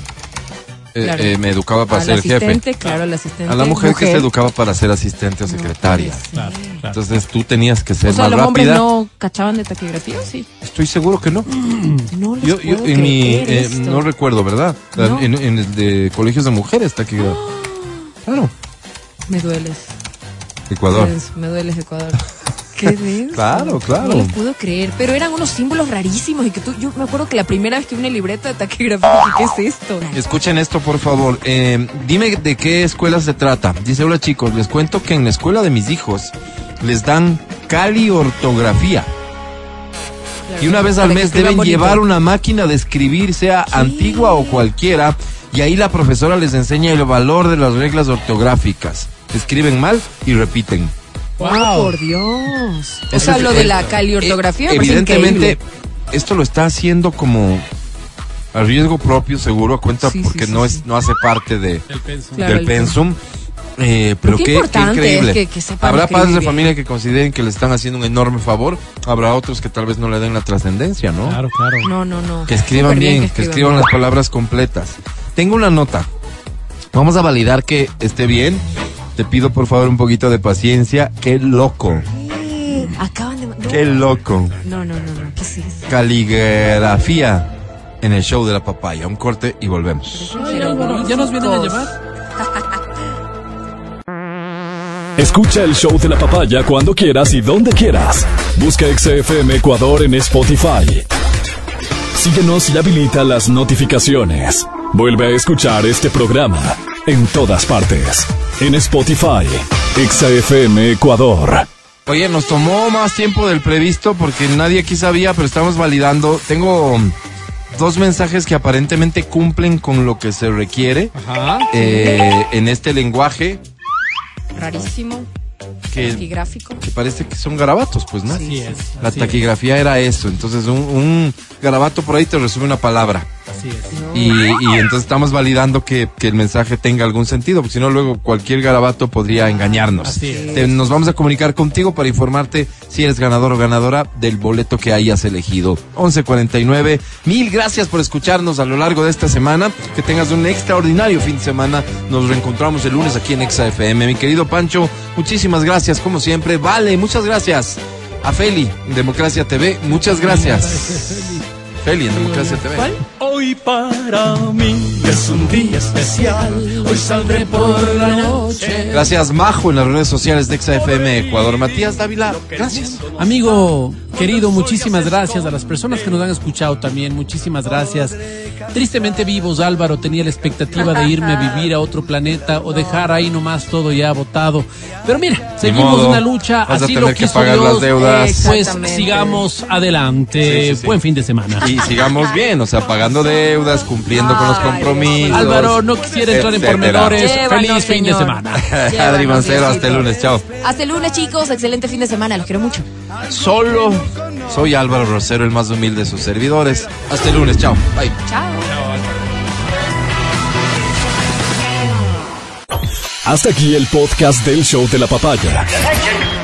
eh, Claro. eh, me educaba para Al ser jefe. asistente, claro, al asistente. A la mujer, que se educaba para ser asistente o secretaria. Claro, claro. Entonces tú tenías que ser O sea, más los hombres rápida. no cachaban de taquigrafía, ¿o sí. Estoy seguro que no. No les Yo, yo en mi, eh, no recuerdo, ¿verdad? No. En, en el de colegios de mujeres taquigrafía. Claro. Me dueles. Ecuador. Me dueles, Ecuador. ¿Qué denso. Claro, claro. No lo puedo creer. Pero eran unos símbolos rarísimos y que tú, yo me acuerdo que la primera vez que vi una libreta de taquigrafía ¿qué es esto? Escuchen esto, por favor. Eh, dime de qué escuela se trata. Dice, hola chicos, les cuento que en la escuela de mis hijos les dan cali ortografía. Y una vez al mes deben bonito. llevar una máquina de escribir, sea antigua o cualquiera, y ahí la profesora les enseña el valor de las reglas ortográficas. Escriben mal y repiten. Oh, por Dios. O sea, lo de eh, la caliortografía eh, me parece Evidentemente, increíble. esto lo está haciendo como a riesgo propio, seguro, a cuenta, Sí, porque sí, no sí. es no hace parte de, El pensum. Claro, del el pensum. Eh, pero qué qué, qué importante increíble. es que- que sepan Habrá padres de familia que consideren que le están haciendo un enorme favor. Habrá otros que tal vez no le den la trascendencia, ¿no? Claro, claro. No, no, no. Que escriban bien, que, escriban las palabras completas. Tengo una nota. Vamos a validar que esté bien. Te pido por favor un poquito de paciencia. Qué loco. Eh, Acaban de. No, Qué loco. no, no, no, no. ¿Qué es eso? Caligrafía en el show de la papaya. Un corte y volvemos. Ay, ya nos vienen a llamar. Escucha el show de la papaya cuando quieras y donde quieras. Busca XFM Ecuador en Spotify. Síguenos y habilita las notificaciones. Vuelve a escuchar este programa en todas partes. En Spotify, XFM Ecuador. Oye, nos tomó más tiempo del previsto porque nadie aquí sabía, pero estamos validando. Tengo dos mensajes que aparentemente cumplen con lo que se requiere Ajá. eh, en este lenguaje Rarísimo. que, Taquigráfico. que parece que son garabatos, pues, ¿no? Así es. La así es, taquigrafía era eso. Entonces, un, un garabato por ahí te resume una palabra. Así es. Y, y entonces estamos validando que, que el mensaje tenga algún sentido, porque si no, luego cualquier garabato podría engañarnos. Así es. Te- nos vamos a comunicar contigo para informarte si eres ganador o ganadora del boleto que hayas elegido. 1149. Mil gracias por escucharnos a lo largo de esta semana. Que tengas un extraordinario fin de semana. Nos reencontramos el lunes aquí en Exa FM. Mi querido Pancho, muchísimas gracias, como siempre. Vale, muchas gracias. A Feli, Democracia TV, muchas gracias. Feli, en Democracia TV. ¿Cuál? Hoy para mí es un día especial. Hoy saldré por la noche. Gracias, Majo, en las redes sociales de XFM Ecuador. Matías Dávila, gracias. Amigo querido, muchísimas gracias a las personas que nos han escuchado también. Muchísimas gracias. tristemente vivos, Álvaro. Tenía la expectativa de irme a vivir a otro planeta o dejar ahí nomás todo ya botado. Pero mira, seguimos modo, una lucha, así lo que quiso pagar Dios. las deudas. Pues sigamos adelante. Sí, sí, sí. Buen fin de semana. Y sigamos bien, o sea, pagando deudas, cumpliendo con los compromisos. Álvaro, no quisiera entrar en pormenores. Llévanos, Feliz fin de semana. Adri Mancero, hasta el lunes, chao. Hasta el lunes, chicos. Excelente fin de semana. Los quiero mucho. Solo soy Álvaro Rosero, el más humilde de sus servidores. Hasta el lunes, chao. Bye. Chao. Hasta aquí el podcast del show de la papaya.